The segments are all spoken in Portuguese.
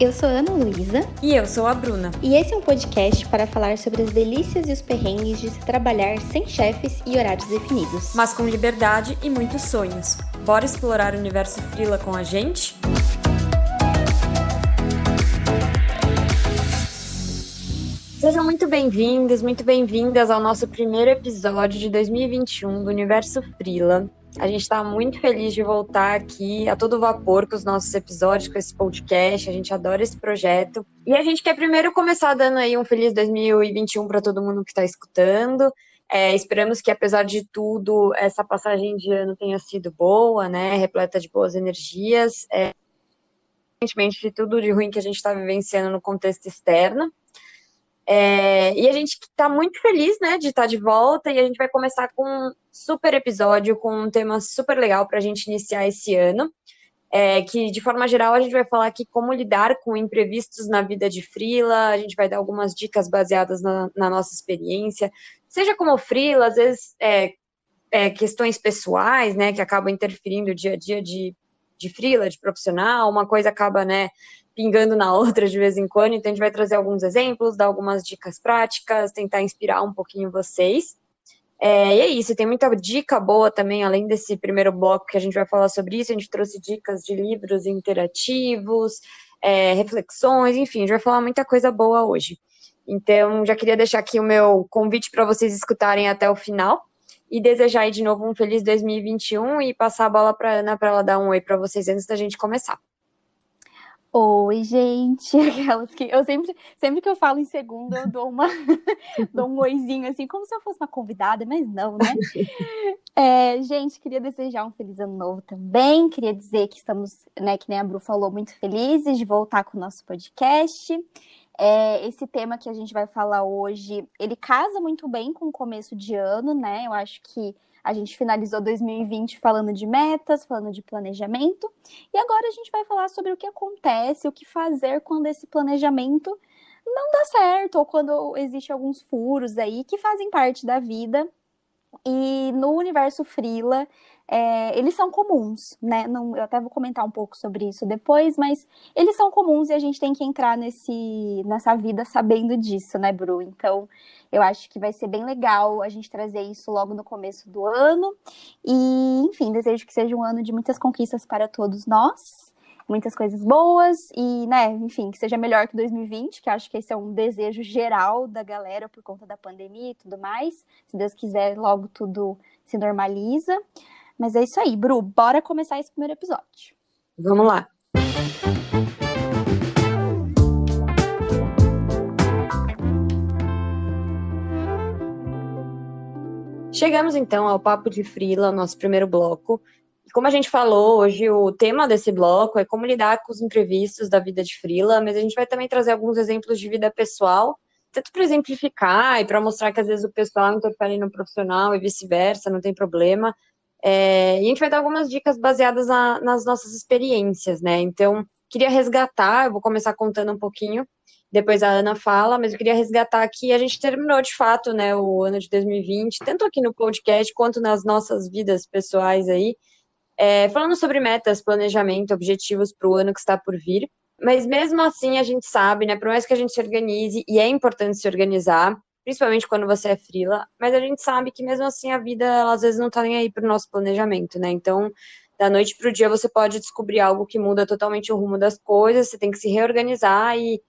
Eu sou Ana Luísa. E eu sou a Bruna. E esse é um podcast para falar sobre as delícias e os perrengues de se trabalhar sem chefes e horários definidos. Mas com liberdade e muitos sonhos. Bora explorar o universo Frila com a gente? Sejam muito bem-vindos, muito bem-vindas ao nosso primeiro episódio de 2021 do Universo Frila. A gente está muito feliz de voltar aqui a todo vapor com os nossos episódios, com esse podcast. A gente adora esse projeto. E a gente quer primeiro começar dando aí um feliz 2021 para todo mundo que está escutando. É, esperamos que, apesar de tudo, essa passagem de ano tenha sido boa, né? Repleta de boas energias. É, de tudo de ruim que a gente está vivenciando no contexto externo. É, e a gente está muito feliz, né, de estar tá de volta e a gente vai começar com um super episódio, com um tema super legal para a gente iniciar esse ano. É, que de forma geral a gente vai falar aqui como lidar com imprevistos na vida de frila, a gente vai dar algumas dicas baseadas na, na nossa experiência, seja como frila, às vezes é, é, questões pessoais, né, que acabam interferindo no dia a dia de, de frila, de profissional, uma coisa acaba, né, pingando na outra de vez em quando, então a gente vai trazer alguns exemplos, dar algumas dicas práticas, tentar inspirar um pouquinho vocês. É, e é isso, tem muita dica boa também, além desse primeiro bloco que a gente vai falar sobre isso, a gente trouxe dicas de livros interativos, é, reflexões, enfim, a gente vai falar muita coisa boa hoje. Então, já queria deixar aqui o meu convite para vocês escutarem até o final e desejar aí de novo um feliz 2021 e passar a bola para Ana para ela dar um oi para vocês antes da gente começar. Oi, gente, aquelas que eu sempre, sempre que eu falo em segundo, eu dou uma dou um oizinho assim, como se eu fosse uma convidada, mas não, né? É, gente, queria desejar um feliz ano novo também. Queria dizer que estamos, né, que nem a Bru falou, muito felizes de voltar com o nosso podcast. É, esse tema que a gente vai falar hoje, ele casa muito bem com o começo de ano, né? Eu acho que a gente finalizou 2020 falando de metas, falando de planejamento, e agora a gente vai falar sobre o que acontece, o que fazer quando esse planejamento não dá certo, ou quando existe alguns furos aí que fazem parte da vida. E no universo Frila, é, eles são comuns, né? Não, eu até vou comentar um pouco sobre isso depois, mas eles são comuns e a gente tem que entrar nesse, nessa vida sabendo disso, né, Bru? Então, eu acho que vai ser bem legal a gente trazer isso logo no começo do ano. E, enfim, desejo que seja um ano de muitas conquistas para todos nós, muitas coisas boas e, né, enfim, que seja melhor que 2020, que acho que esse é um desejo geral da galera por conta da pandemia e tudo mais. Se Deus quiser, logo tudo se normaliza. Mas é isso aí, Bru, bora começar esse primeiro episódio. Vamos lá. Chegamos então ao Papo de Frila, nosso primeiro bloco. Como a gente falou hoje, o tema desse bloco é como lidar com os imprevistos da vida de Frila, mas a gente vai também trazer alguns exemplos de vida pessoal, tanto para exemplificar e para mostrar que às vezes o pessoal interfere no profissional e vice-versa, não tem problema. É, e a gente vai dar algumas dicas baseadas na, nas nossas experiências, né? Então, queria resgatar, eu vou começar contando um pouquinho, depois a Ana fala, mas eu queria resgatar aqui, a gente terminou de fato, né, o ano de 2020, tanto aqui no podcast quanto nas nossas vidas pessoais aí, é, falando sobre metas, planejamento, objetivos para o ano que está por vir. Mas mesmo assim a gente sabe, né, por mais que a gente se organize, e é importante se organizar, principalmente quando você é frila, mas a gente sabe que mesmo assim a vida, ela, às vezes não tá nem aí pro nosso planejamento, né? Então, da noite pro dia você pode descobrir algo que muda totalmente o rumo das coisas, você tem que se reorganizar e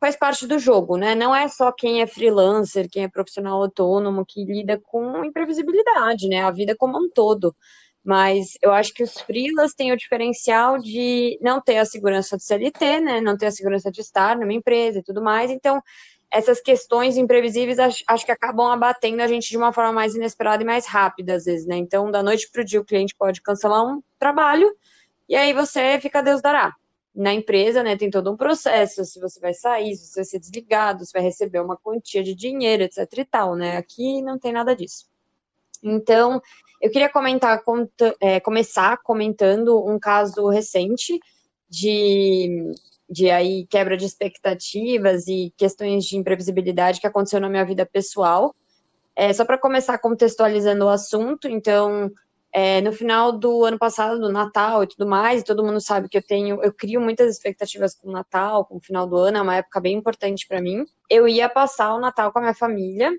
faz parte do jogo, né? Não é só quem é freelancer, quem é profissional autônomo que lida com imprevisibilidade, né? A vida como um todo. Mas eu acho que os freelas têm o diferencial de não ter a segurança do CLT, né? Não ter a segurança de estar numa empresa e tudo mais. Então, essas questões imprevisíveis acho, acho, que acabam abatendo a gente de uma forma mais inesperada e mais rápida, às vezes, né? Então, da noite para o dia, o cliente pode cancelar um trabalho e aí você fica Deus dará. Na empresa, né, tem todo um processo, se você vai sair, se você vai ser desligado, se vai receber uma quantia de dinheiro, etc e tal, né? Aqui não tem nada disso. Então, eu queria comentar, é, começar comentando um caso recente de de aí quebra de expectativas e questões de imprevisibilidade que aconteceu na minha vida pessoal. É, só para começar contextualizando o assunto, então, é, no final do ano passado, do Natal e tudo mais, todo mundo sabe que eu tenho, eu crio muitas expectativas com o Natal, com o final do ano, é uma época bem importante para mim. Eu ia passar o Natal com a minha família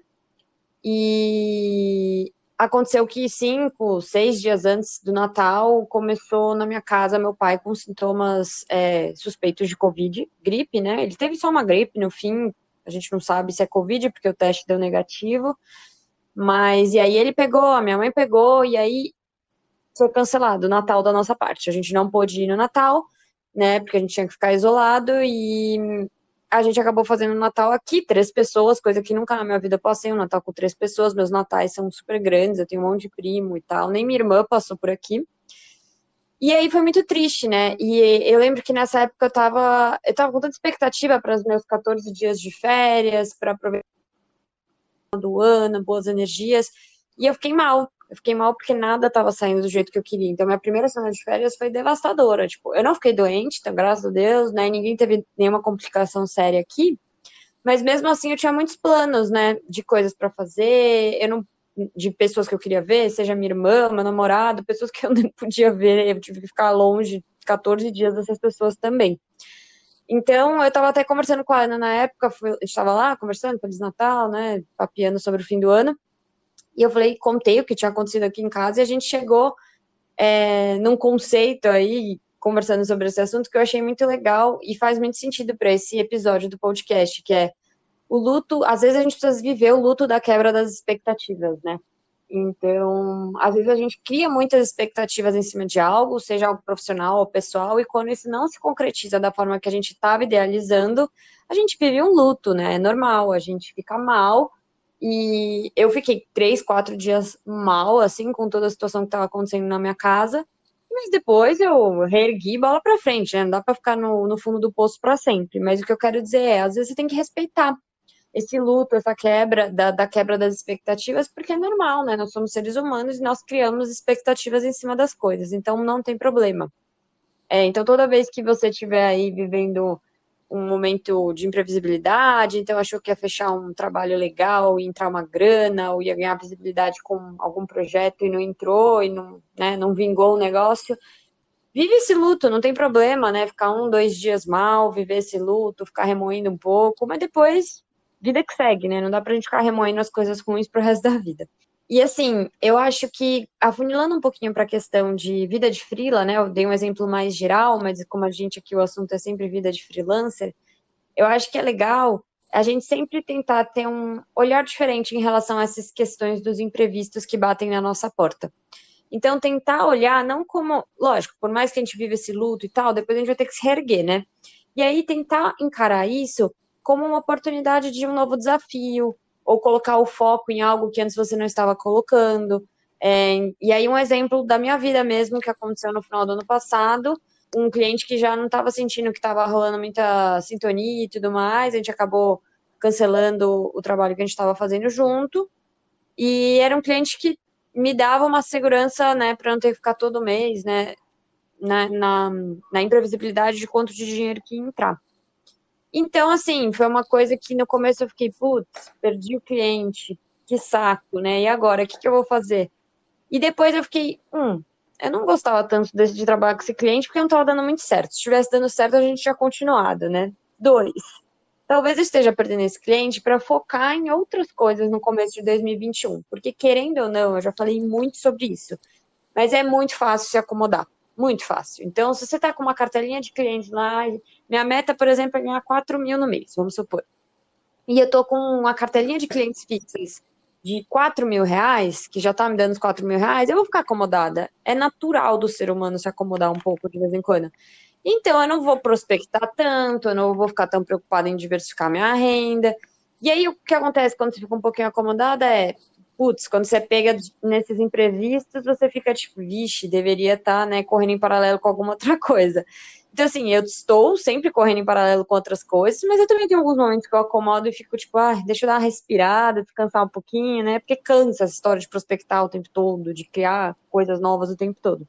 e aconteceu que cinco, seis dias antes do Natal começou na minha casa meu pai com sintomas é, suspeitos de Covid, gripe, né? Ele teve só uma gripe no fim, a gente não sabe se é Covid porque o teste deu negativo. Mas e aí ele pegou, a minha mãe pegou, e aí foi cancelado o Natal da nossa parte. A gente não pôde ir no Natal, né? Porque a gente tinha que ficar isolado e a gente acabou fazendo o Natal aqui, três pessoas, coisa que nunca na minha vida passei um Natal com três pessoas. Meus natais são super grandes, eu tenho um monte de primo e tal. Nem minha irmã passou por aqui. E aí foi muito triste, né? E eu lembro que nessa época eu tava, eu tava com tanta expectativa para os meus 14 dias de férias, para aproveitar do ano, boas energias, e eu fiquei mal. Eu fiquei mal porque nada estava saindo do jeito que eu queria. Então, minha primeira semana de férias foi devastadora. Tipo, eu não fiquei doente, então, graças a Deus, né? Ninguém teve nenhuma complicação séria aqui. Mas mesmo assim, eu tinha muitos planos, né? De coisas para fazer. Eu não de pessoas que eu queria ver, seja minha irmã, meu namorado, pessoas que eu não podia ver, eu tive que ficar longe 14 dias dessas pessoas também. Então, eu estava até conversando com a Ana na época, estava lá conversando, Feliz Natal, né, papiando sobre o fim do ano, e eu falei, contei o que tinha acontecido aqui em casa, e a gente chegou é, num conceito aí, conversando sobre esse assunto, que eu achei muito legal e faz muito sentido para esse episódio do podcast, que é o luto, às vezes a gente precisa viver o luto da quebra das expectativas, né? Então, às vezes a gente cria muitas expectativas em cima de algo, seja algo profissional ou pessoal, e quando isso não se concretiza da forma que a gente estava idealizando, a gente vive um luto, né? É normal, a gente fica mal. E eu fiquei três, quatro dias mal, assim, com toda a situação que estava acontecendo na minha casa. Mas depois eu reergui bola para frente, né? Não dá para ficar no, no fundo do poço para sempre. Mas o que eu quero dizer é, às vezes você tem que respeitar esse luto, essa quebra da, da, quebra das expectativas, porque é normal, né? Nós somos seres humanos e nós criamos expectativas em cima das coisas, então não tem problema. É, então toda vez que você estiver aí vivendo um momento de imprevisibilidade, então achou que ia fechar um trabalho legal, ia entrar uma grana, ou ia ganhar visibilidade com algum projeto e não entrou, e não, né, não vingou o negócio, vive esse luto, não tem problema, né? Ficar um, dois dias mal, viver esse luto, ficar remoendo um pouco, mas depois vida que segue, né? Não dá pra gente ficar remoendo as coisas ruins pro resto da vida. E assim, eu acho que, afunilando um pouquinho para a questão de vida de freela, né? Eu dei um exemplo mais geral, mas como a gente aqui, o assunto é sempre vida de freelancer, eu acho que é legal a gente sempre tentar ter um olhar diferente em relação a essas questões dos imprevistos que batem na nossa porta. Então, tentar olhar não como, lógico, por mais que a gente viva esse luto e tal, depois a gente vai ter que se reerguer, né? E aí tentar encarar isso como uma oportunidade de um novo desafio, ou colocar o foco em algo que antes você não estava colocando. É, e aí, um exemplo da minha vida mesmo, que aconteceu no final do ano passado, um cliente que já não estava sentindo que estava rolando muita sintonia e tudo mais, a gente acabou cancelando o trabalho que a gente estava fazendo junto, e era um cliente que me dava uma segurança, né, para não ter que ficar todo mês, né, na, na, na imprevisibilidade de quanto de dinheiro que ia entrar. Então, assim, foi uma coisa que no começo eu fiquei, putz, perdi o cliente, que saco, né? E agora, o que, que eu vou fazer? E depois eu fiquei, hum, eu não gostava tanto desse, de trabalhar com esse cliente porque não estava dando muito certo. Se estivesse dando certo, a gente tinha continuado, né? Dois, talvez eu esteja perdendo esse cliente para focar em outras coisas no começo de 2021. Porque, querendo ou não, eu já falei muito sobre isso, mas é muito fácil se acomodar. Muito fácil. Então, se você está com uma cartelinha de clientes lá, minha meta, por exemplo, é ganhar 4 mil no mês, vamos supor. E eu estou com uma cartelinha de clientes fixos de 4 mil reais, que já está me dando os 4 mil reais, eu vou ficar acomodada. É natural do ser humano se acomodar um pouco de vez em quando. Então, eu não vou prospectar tanto, eu não vou ficar tão preocupada em diversificar minha renda. E aí, o que acontece quando você fica um pouquinho acomodada é, putz, quando você pega nesses imprevistos, você fica tipo, vixe, deveria estar, tá, né, correndo em paralelo com alguma outra coisa. Então, assim, eu estou sempre correndo em paralelo com outras coisas, mas eu também tenho alguns momentos que eu acomodo e fico tipo, ah, deixa eu dar uma respirada, descansar um pouquinho, né? Porque cansa essa história de prospectar o tempo todo, de criar coisas novas o tempo todo.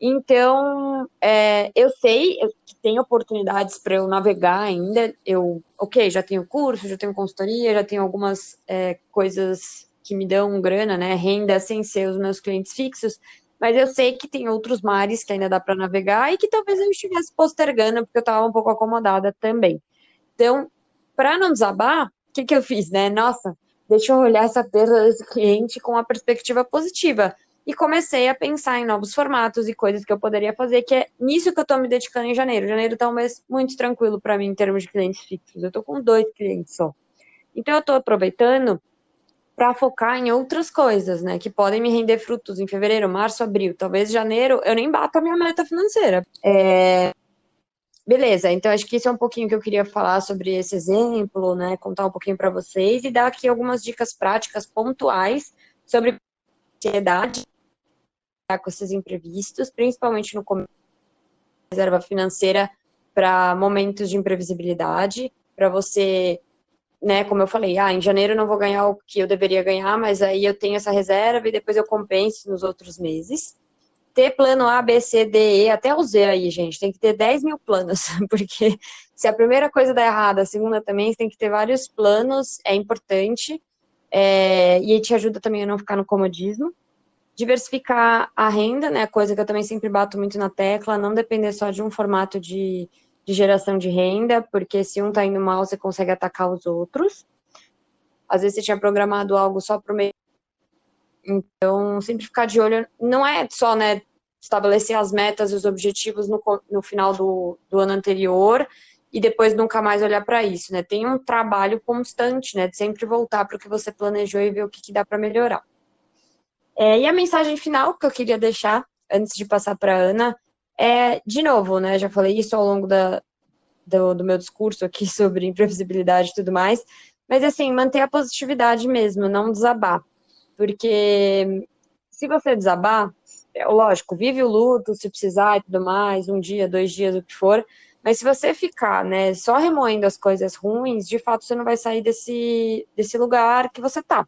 Então, é, eu sei que tem oportunidades para eu navegar ainda. Eu, ok, já tenho curso, já tenho consultoria, já tenho algumas é, coisas que me dão grana, né, renda sem ser os meus clientes fixos, mas eu sei que tem outros mares que ainda dá para navegar e que talvez eu estivesse postergando porque eu estava um pouco acomodada também. Então, para não desabar, o que, que eu fiz, né? Nossa, deixa eu olhar essa perda desse cliente com uma perspectiva positiva. E comecei a pensar em novos formatos e coisas que eu poderia fazer, que é nisso que eu estou me dedicando em janeiro. Janeiro está um mês muito tranquilo para mim em termos de clientes fixos. Eu estou com dois clientes só. Então, eu estou aproveitando para focar em outras coisas, né, que podem me render frutos em fevereiro, março, abril, talvez janeiro eu nem bato a minha meta financeira. É... Beleza, então acho que isso é um pouquinho que eu queria falar sobre esse exemplo, né, contar um pouquinho para vocês e dar aqui algumas dicas práticas pontuais sobre ansiedade com esses imprevistos, principalmente no começo reserva financeira para momentos de imprevisibilidade, para você né, como eu falei, ah, em janeiro eu não vou ganhar o que eu deveria ganhar, mas aí eu tenho essa reserva e depois eu compenso nos outros meses. Ter plano A, B, C, D, E, até o Z aí, gente, tem que ter 10 mil planos, porque se a primeira coisa dá errado, a segunda também, tem que ter vários planos, é importante, é, e te ajuda também a não ficar no comodismo. Diversificar a renda, né, coisa que eu também sempre bato muito na tecla, não depender só de um formato de de geração de renda, porque se um está indo mal, você consegue atacar os outros. Às vezes você tinha programado algo só para o meio. Então, sempre ficar de olho. Não é só, né, estabelecer as metas e os objetivos no, no final do, do ano anterior e depois nunca mais olhar para isso, né? Tem um trabalho constante, né, de sempre voltar para o que você planejou e ver o que, que dá para melhorar. É, e a mensagem final que eu queria deixar, antes de passar para Ana, é, de novo, né, já falei isso ao longo da, do, do meu discurso aqui sobre imprevisibilidade e tudo mais, mas assim, manter a positividade mesmo, não desabar. Porque se você desabar, é, lógico, vive o luto se precisar e tudo mais, um dia, dois dias, o que for, mas se você ficar, né, só remoendo as coisas ruins, de fato você não vai sair desse, desse lugar que você tá.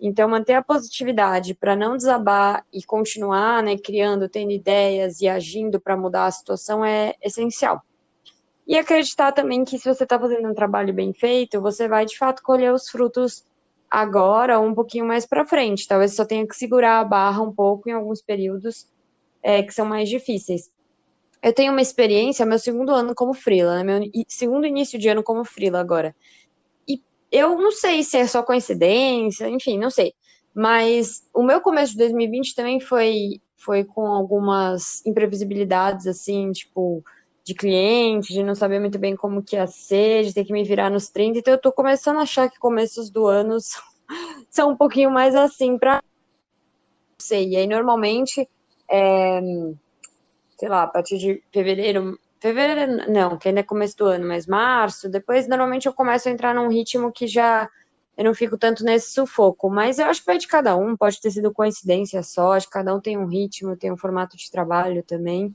Então, manter a positividade para não desabar e continuar né, criando, tendo ideias e agindo para mudar a situação é essencial. E acreditar também que se você está fazendo um trabalho bem feito, você vai de fato colher os frutos agora ou um pouquinho mais para frente. Talvez só tenha que segurar a barra um pouco em alguns períodos é, que são mais difíceis. Eu tenho uma experiência, meu segundo ano como freela, né, meu segundo início de ano como freela agora eu não sei se é só coincidência, enfim, não sei. Mas o meu começo de 2020 também foi, foi com algumas imprevisibilidades, assim, tipo, de cliente, de não saber muito bem como que ia ser, de ter que me virar nos 30. Então eu tô começando a achar que começos do ano são um pouquinho mais assim pra. Não sei. E aí, normalmente, é, sei lá, a partir de fevereiro, fevereiro, não, que ainda é começo do ano, mas março, depois normalmente eu começo a entrar num ritmo que já eu não fico tanto nesse sufoco, mas eu acho que vai de cada um, pode ter sido coincidência só, acho que cada um tem um ritmo, tem um formato de trabalho também.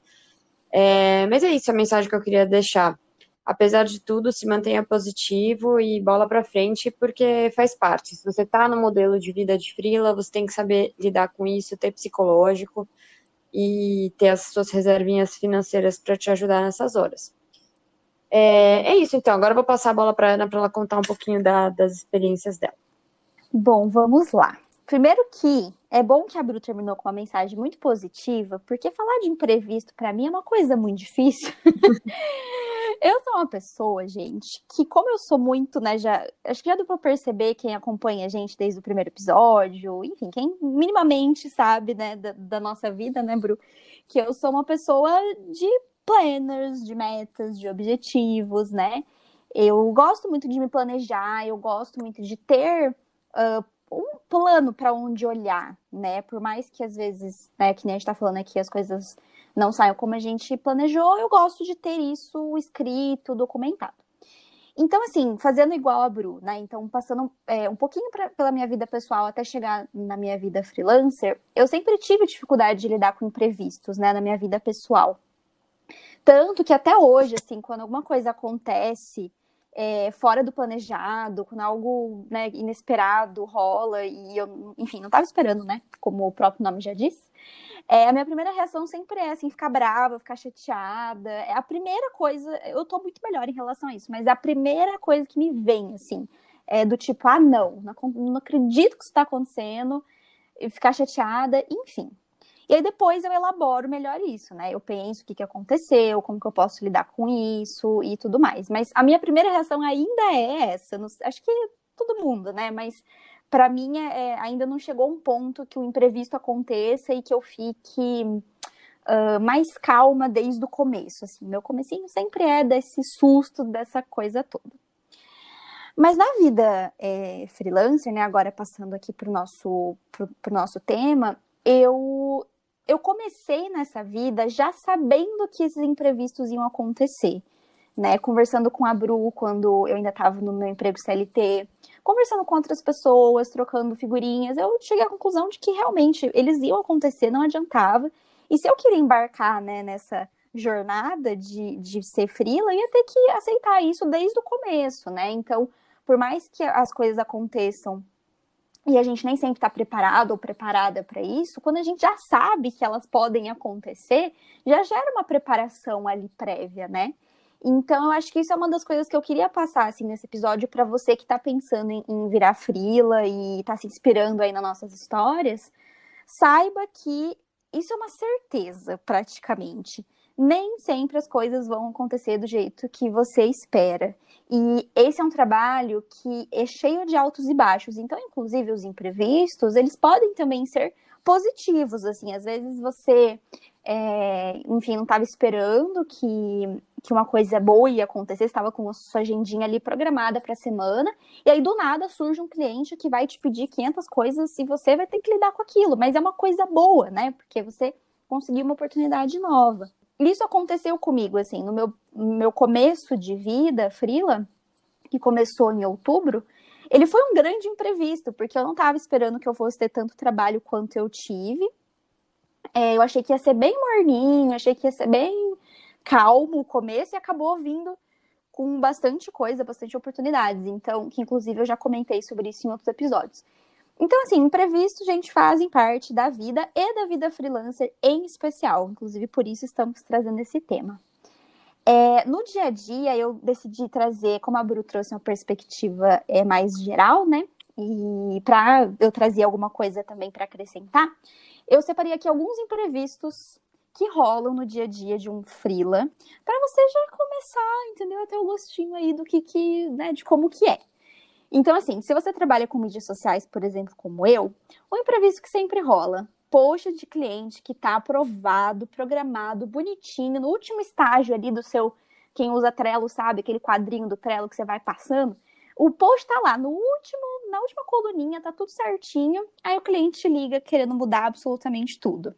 É, mas é isso a mensagem que eu queria deixar. Apesar de tudo, se mantenha positivo e bola para frente, porque faz parte. Se você está no modelo de vida de frila, você tem que saber lidar com isso, ter psicológico e ter as suas reservinhas financeiras para te ajudar nessas horas. É, é, isso, então. Agora eu vou passar a bola para Ana para ela contar um pouquinho da, das experiências dela. Bom, vamos lá. Primeiro que é bom que a Bru terminou com uma mensagem muito positiva, porque falar de imprevisto para mim é uma coisa muito difícil. Eu sou uma pessoa, gente, que como eu sou muito, né, já, acho que já deu pra perceber quem acompanha a gente desde o primeiro episódio, enfim, quem minimamente sabe, né, da, da nossa vida, né, Bru, que eu sou uma pessoa de planners, de metas, de objetivos, né? Eu gosto muito de me planejar, eu gosto muito de ter uh, um plano para onde olhar, né? Por mais que às vezes, né, que nem a gente tá falando aqui, as coisas não saiam como a gente planejou, eu gosto de ter isso escrito, documentado. Então, assim, fazendo igual a Bru, né? Então, passando é, um pouquinho pra, pela minha vida pessoal até chegar na minha vida freelancer, eu sempre tive dificuldade de lidar com imprevistos, né, na minha vida pessoal. Tanto que até hoje, assim, quando alguma coisa acontece é, fora do planejado, quando algo né, inesperado rola e eu, enfim, não estava esperando, né? Como o próprio nome já diz. É, a minha primeira reação sempre é assim, ficar brava, ficar chateada. É a primeira coisa, eu tô muito melhor em relação a isso, mas é a primeira coisa que me vem, assim, é, do tipo, ah, não, não, não acredito que isso está acontecendo, ficar chateada, enfim. E aí depois eu elaboro melhor isso, né? Eu penso o que, que aconteceu, como que eu posso lidar com isso e tudo mais. Mas a minha primeira reação ainda é essa. Não, acho que todo mundo, né? Mas para mim é, é, ainda não chegou um ponto que o imprevisto aconteça e que eu fique uh, mais calma desde o começo. Assim, meu comecinho sempre é desse susto, dessa coisa toda. Mas na vida é, freelancer, né, agora passando aqui para o nosso, nosso tema, eu, eu comecei nessa vida já sabendo que esses imprevistos iam acontecer. Né, conversando com a Bru quando eu ainda estava no meu emprego CLT, conversando com outras pessoas, trocando figurinhas, eu cheguei à conclusão de que realmente eles iam acontecer, não adiantava. E se eu queria embarcar né, nessa jornada de, de ser frila, ia ter que aceitar isso desde o começo, né? Então, por mais que as coisas aconteçam e a gente nem sempre está preparado ou preparada para isso, quando a gente já sabe que elas podem acontecer, já gera uma preparação ali prévia, né? Então, eu acho que isso é uma das coisas que eu queria passar assim, nesse episódio para você que está pensando em, em, virar frila e está se inspirando aí nas nossas histórias. Saiba que isso é uma certeza, praticamente nem sempre as coisas vão acontecer do jeito que você espera. E esse é um trabalho que é cheio de altos e baixos. Então, inclusive, os imprevistos, eles podem também ser positivos, assim. Às vezes você, é, enfim, não estava esperando que, que uma coisa boa ia acontecer, estava com a sua agendinha ali programada para a semana, e aí do nada surge um cliente que vai te pedir 500 coisas e você vai ter que lidar com aquilo. Mas é uma coisa boa, né? Porque você conseguiu uma oportunidade nova isso aconteceu comigo, assim, no meu, meu começo de vida, frila, que começou em outubro, ele foi um grande imprevisto, porque eu não estava esperando que eu fosse ter tanto trabalho quanto eu tive. É, eu achei que ia ser bem morninho, achei que ia ser bem calmo o começo e acabou vindo com bastante coisa, bastante oportunidades. Então, que inclusive eu já comentei sobre isso em outros episódios. Então, assim, imprevistos, gente, fazem parte da vida e da vida freelancer em especial. Inclusive, por isso estamos trazendo esse tema. É, no dia a dia, eu decidi trazer, como a Bru trouxe uma perspectiva é, mais geral, né? E para eu trazer alguma coisa também para acrescentar, eu separei aqui alguns imprevistos que rolam no dia a dia de um freela, para você já começar, entendeu? Até o gostinho aí do que, que né, de como que é. Então, assim, se você trabalha com mídias sociais, por exemplo, como eu, o imprevisto que sempre rola. Poxa de cliente que está aprovado, programado, bonitinho, no último estágio ali do seu. Quem usa Trello sabe, aquele quadrinho do Trello que você vai passando. O post está lá no último, na última coluninha, tá tudo certinho. Aí o cliente te liga querendo mudar absolutamente tudo.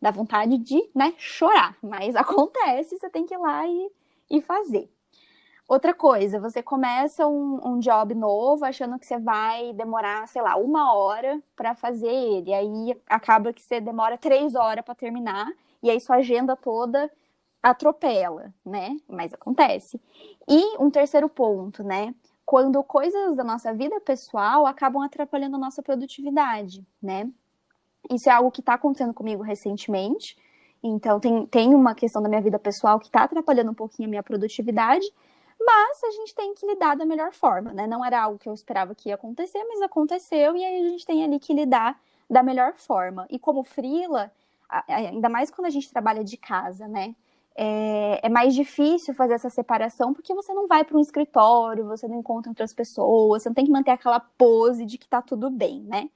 Dá vontade de, né, chorar, mas acontece, você tem que ir lá e, e fazer. Outra coisa, você começa um, um, job novo achando que você vai demorar, sei lá, uma hora para fazer ele. Aí acaba que você demora três horas para terminar, e aí sua agenda toda atropela, né? Mas acontece. E um terceiro ponto, né? Quando coisas da nossa vida pessoal acabam atrapalhando a nossa produtividade, né? Isso é algo que está acontecendo comigo recentemente. Então, tem, tem uma questão da minha vida pessoal que está atrapalhando um pouquinho a minha produtividade mas a gente tem que lidar da melhor forma, né? Não era algo que eu esperava que ia acontecer, mas aconteceu e aí a gente tem ali que lidar da melhor forma. E como frila, ainda mais quando a gente trabalha de casa, né? É, é mais difícil fazer essa separação porque você não vai para um escritório, você não encontra outras pessoas, você não tem que manter aquela pose de que tá tudo bem, né?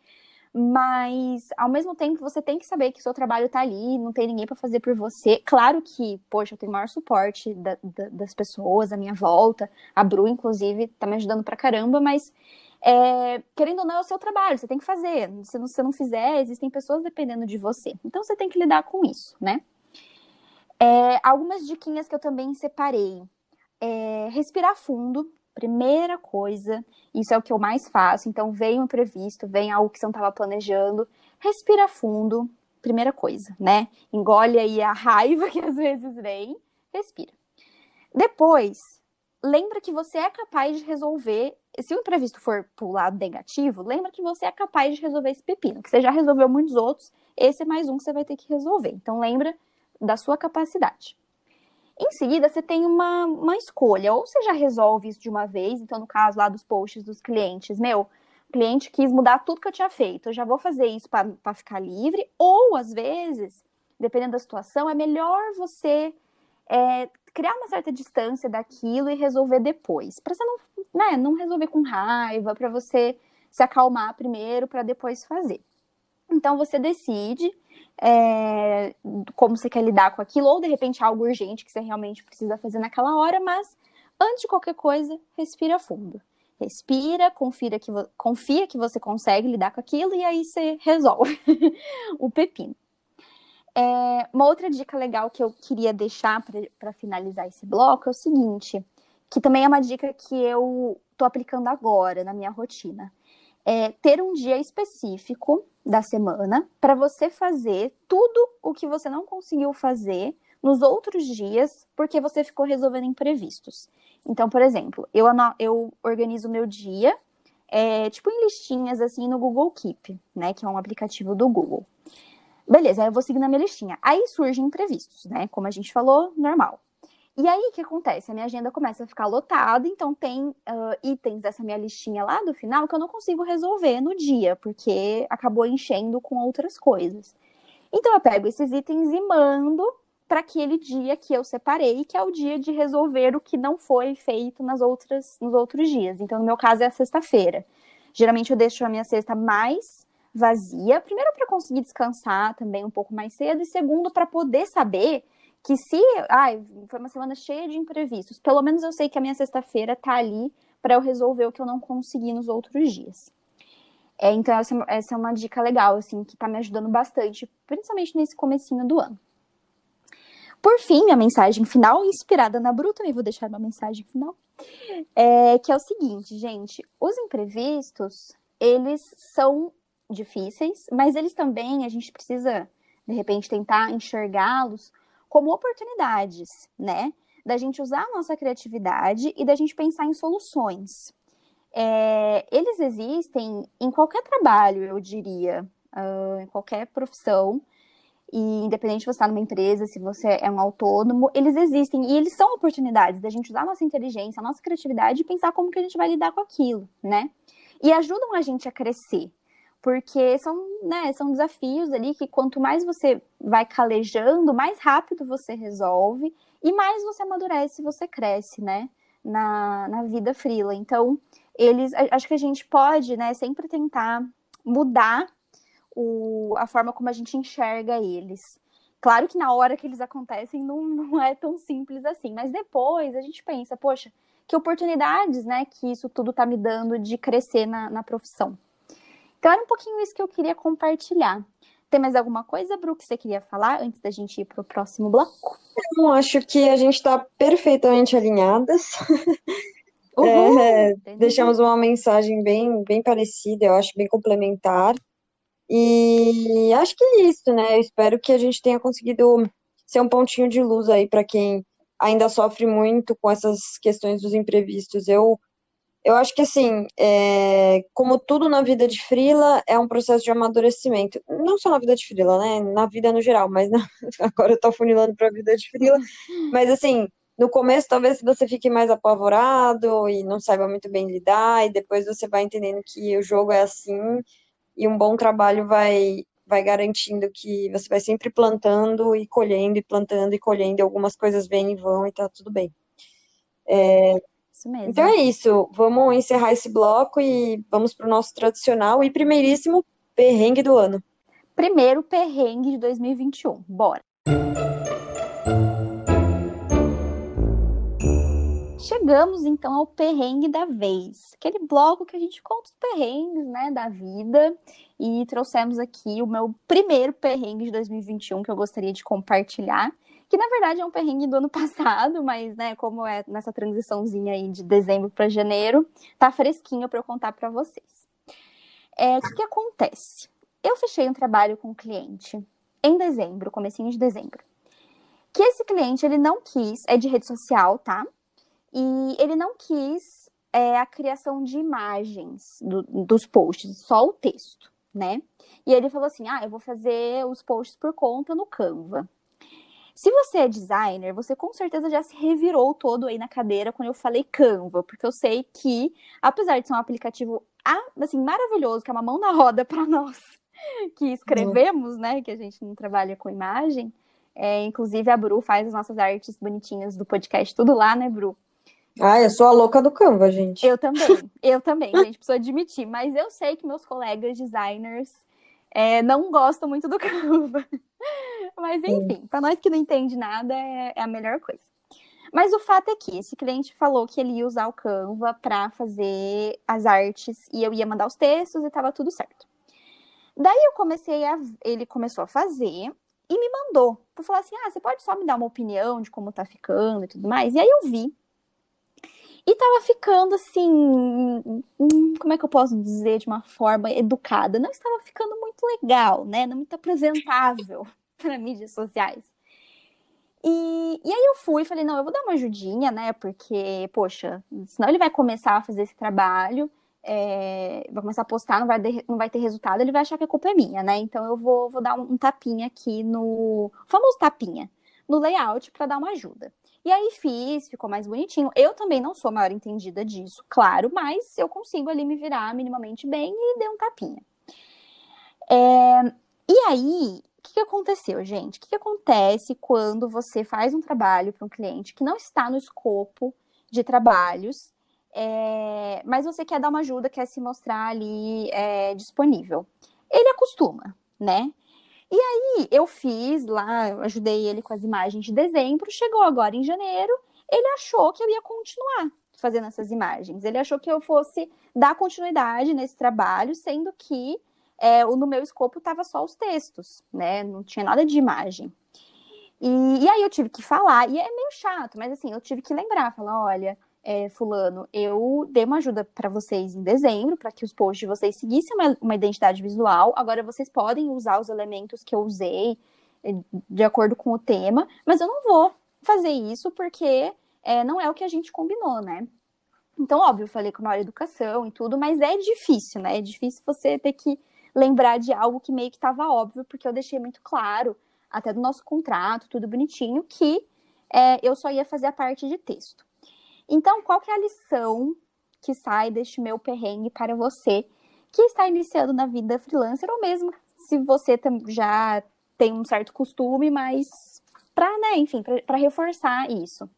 Mas ao mesmo tempo você tem que saber que o seu trabalho está ali, não tem ninguém para fazer por você. Claro que, poxa, eu tenho maior suporte da, da, das pessoas à minha volta, a Bru, inclusive, está me ajudando pra caramba, mas é, querendo ou não, é o seu trabalho, você tem que fazer. Se você não fizer, existem pessoas dependendo de você. Então você tem que lidar com isso, né? É, algumas diquinhas que eu também separei. É, respirar fundo, Primeira coisa, isso é o que eu mais faço. Então, vem um imprevisto, vem algo que você não estava planejando, respira fundo, primeira coisa, né? Engole aí a raiva que às vezes vem, respira. Depois, lembra que você é capaz de resolver. Se o imprevisto for pro lado negativo, lembra que você é capaz de resolver esse pepino, que você já resolveu muitos outros, esse é mais um que você vai ter que resolver. Então, lembra da sua capacidade. Em seguida, você tem uma, uma escolha, ou você já resolve isso de uma vez, então no caso lá dos posts dos clientes, meu, o cliente quis mudar tudo que eu tinha feito, eu já vou fazer isso para ficar livre, ou às vezes, dependendo da situação, é melhor você é, criar uma certa distância daquilo e resolver depois, para você não, né, não resolver com raiva, para você se acalmar primeiro para depois fazer. Então você decide é, como você quer lidar com aquilo, ou de repente algo urgente que você realmente precisa fazer naquela hora, mas antes de qualquer coisa, respira fundo. Respira, confia que, confia que você consegue lidar com aquilo e aí você resolve o pepino. É, uma outra dica legal que eu queria deixar para finalizar esse bloco é o seguinte, que também é uma dica que eu estou aplicando agora na minha rotina é ter um dia específico da semana para você fazer tudo o que você não conseguiu fazer nos outros dias porque você ficou resolvendo imprevistos. Então, por exemplo, eu, eu organizo meu dia, é, tipo em listinhas assim no Google Keep, né? Que é um aplicativo do Google. Beleza, aí eu vou seguir na minha listinha. Aí surgem imprevistos, né? Como a gente falou, normal. E aí, o que acontece? A minha agenda começa a ficar lotada, então tem uh, itens dessa minha listinha lá do final que eu não consigo resolver no dia, porque acabou enchendo com outras coisas. Então, eu pego esses itens e mando para aquele dia que eu separei, que é o dia de resolver o que não foi feito nas outras, nos outros dias. Então, no meu caso, é a sexta-feira. Geralmente, eu deixo a minha sexta mais vazia, primeiro para conseguir descansar também um pouco mais cedo, e segundo, para poder saber que se ai, foi uma semana cheia de imprevistos, pelo menos eu sei que a minha sexta-feira tá ali para eu resolver o que eu não consegui nos outros dias. É, então essa, essa, é uma dica legal, assim, que tá me ajudando bastante, principalmente nesse comecinho do ano. Por fim, minha mensagem final, inspirada na Bru, também vou deixar uma mensagem final, é, que é o seguinte, gente, os imprevistos, eles são difíceis, mas eles também, a gente precisa, de repente, tentar enxergá-los como oportunidades, né? Da gente usar a nossa criatividade e da gente pensar em soluções. É, eles existem em qualquer trabalho, eu diria, uh, em qualquer profissão, e independente se você está numa empresa, se você é um autônomo, eles existem e eles são oportunidades da gente usar a nossa inteligência, a nossa criatividade e pensar como que a gente vai lidar com aquilo, né? E ajudam a gente a crescer porque são, né, são desafios ali que quanto mais você vai calejando, mais rápido você resolve e mais você amadurece, você cresce, né, na, na vida frila. Então, eles, acho que a gente pode, né, sempre tentar mudar o, a forma como a gente enxerga eles. Claro que na hora que eles acontecem não, não é tão simples assim, mas depois a gente pensa, poxa, que oportunidades, né, que isso tudo tá me dando de crescer na, na profissão. Então era um pouquinho isso que eu queria compartilhar. Tem mais alguma coisa, Bru, que você queria falar antes da gente ir para o próximo bloco? Eu acho que a gente está perfeitamente alinhadas. Uhum, é, deixamos uma mensagem bem, bem parecida, eu acho bem complementar. E acho que é isso, né? Eu espero que a gente tenha conseguido ser um pontinho de luz aí para quem ainda sofre muito com essas questões dos imprevistos. Eu eu acho que, assim, é, como tudo na vida de frila, é um processo de amadurecimento. Não só na vida de frila, né? Na vida no geral, mas na... agora eu tô funilando pra vida de frila. Mas, assim, no começo talvez você fique mais apavorado e não saiba muito bem lidar, e depois você vai entendendo que o jogo é assim, e um bom trabalho vai, vai garantindo que você vai sempre plantando e colhendo, e plantando e colhendo, e algumas coisas vêm e vão, e tá tudo bem. É, isso mesmo. Então é isso. Vamos encerrar esse bloco e vamos para o nosso tradicional e primeiríssimo perrengue do ano. Primeiro perrengue de 2021. Bora. Chegamos então ao perrengue da vez, aquele bloco que a gente conta os perrengues, né, da vida, e trouxemos aqui o meu primeiro perrengue de 2021 que eu gostaria de compartilhar, que na verdade é um perrengue do ano passado, mas, né, como é nessa transiçãozinha aí de dezembro para janeiro, tá fresquinho para eu contar para vocês. É, o que, que acontece? Eu fechei um trabalho com um cliente em dezembro, comecinho de dezembro. Que esse cliente, ele não quis, é de rede social, tá? E ele não quis é, a criação de imagens do, dos posts, só o texto, né? E ele falou assim: ah, eu vou fazer os posts por conta no Canva. Se você é designer, você com certeza já se revirou todo aí na cadeira quando eu falei Canva, porque eu sei que, apesar de ser um aplicativo assim maravilhoso, que é uma mão na roda para nós que escrevemos, né, que a gente não trabalha com imagem, é, inclusive a Bru faz as nossas artes bonitinhas do podcast, tudo lá, né, Bru? Ah, eu sou a louca do Canva, gente. Eu também, eu também, gente, preciso admitir. Mas eu sei que meus colegas designers é, não gostam muito do Canva. Mas enfim, para nós que não entende nada, é, é, a melhor coisa. Mas o fato é que esse cliente falou que ele ia usar o Canva para fazer as artes e eu ia mandar os textos e estava tudo certo. Daí eu comecei a. Ele começou a fazer e me mandou. Pra falar assim: ah, você pode só me dar uma opinião de como tá ficando e tudo mais. E aí eu vi e tava ficando assim, como é que eu posso dizer de uma forma educada? Não estava ficando muito legal, né? Não muito apresentável para mídias sociais. E, e aí eu fui falei, não, eu vou dar uma ajudinha, né? Porque, poxa, senão ele vai começar a fazer esse trabalho, é, vai começar a postar, não vai, de, não vai ter resultado, ele vai achar que a culpa é minha, né? Então eu vou, vou dar um, tapinha aqui no. famoso tapinha, no layout para dar uma ajuda. E aí fiz, ficou mais bonitinho. Eu também não sou a maior entendida disso, claro, mas eu consigo ali me virar minimamente bem e dei um tapinha. É, e aí, o que, que, aconteceu, gente? O que, que acontece quando você faz um trabalho para um cliente que não está no escopo de trabalhos, é, mas você quer dar uma ajuda, quer se mostrar ali é, disponível? Ele acostuma, né? E aí eu fiz lá, eu ajudei ele com as imagens de dezembro, chegou agora em janeiro, ele achou que eu ia continuar fazendo essas imagens. Ele achou que eu fosse dar continuidade nesse trabalho, sendo que é, no meu escopo estava só os textos, né? Não tinha nada de imagem. E, e, aí eu tive que falar, e é meio chato, mas assim, eu tive que lembrar, falar, olha, é, fulano, eu dei uma ajuda para vocês em dezembro, para que os posts de vocês seguissem uma, uma, identidade visual. Agora vocês podem usar os elementos que eu usei é, de acordo com o tema, mas eu não vou fazer isso porque é, não é o que a gente combinou, né? Então, óbvio, eu falei com maior educação e tudo, mas é difícil, né? É difícil você ter que lembrar de algo que meio que estava óbvio, porque eu deixei muito claro, até do nosso contrato, tudo bonitinho, que é, eu só ia fazer a parte de texto. Então, qual que é a lição que sai deste meu perrengue para você que está iniciando na vida freelancer ou mesmo se você já tem um certo costume, mas para, né, enfim, para reforçar isso.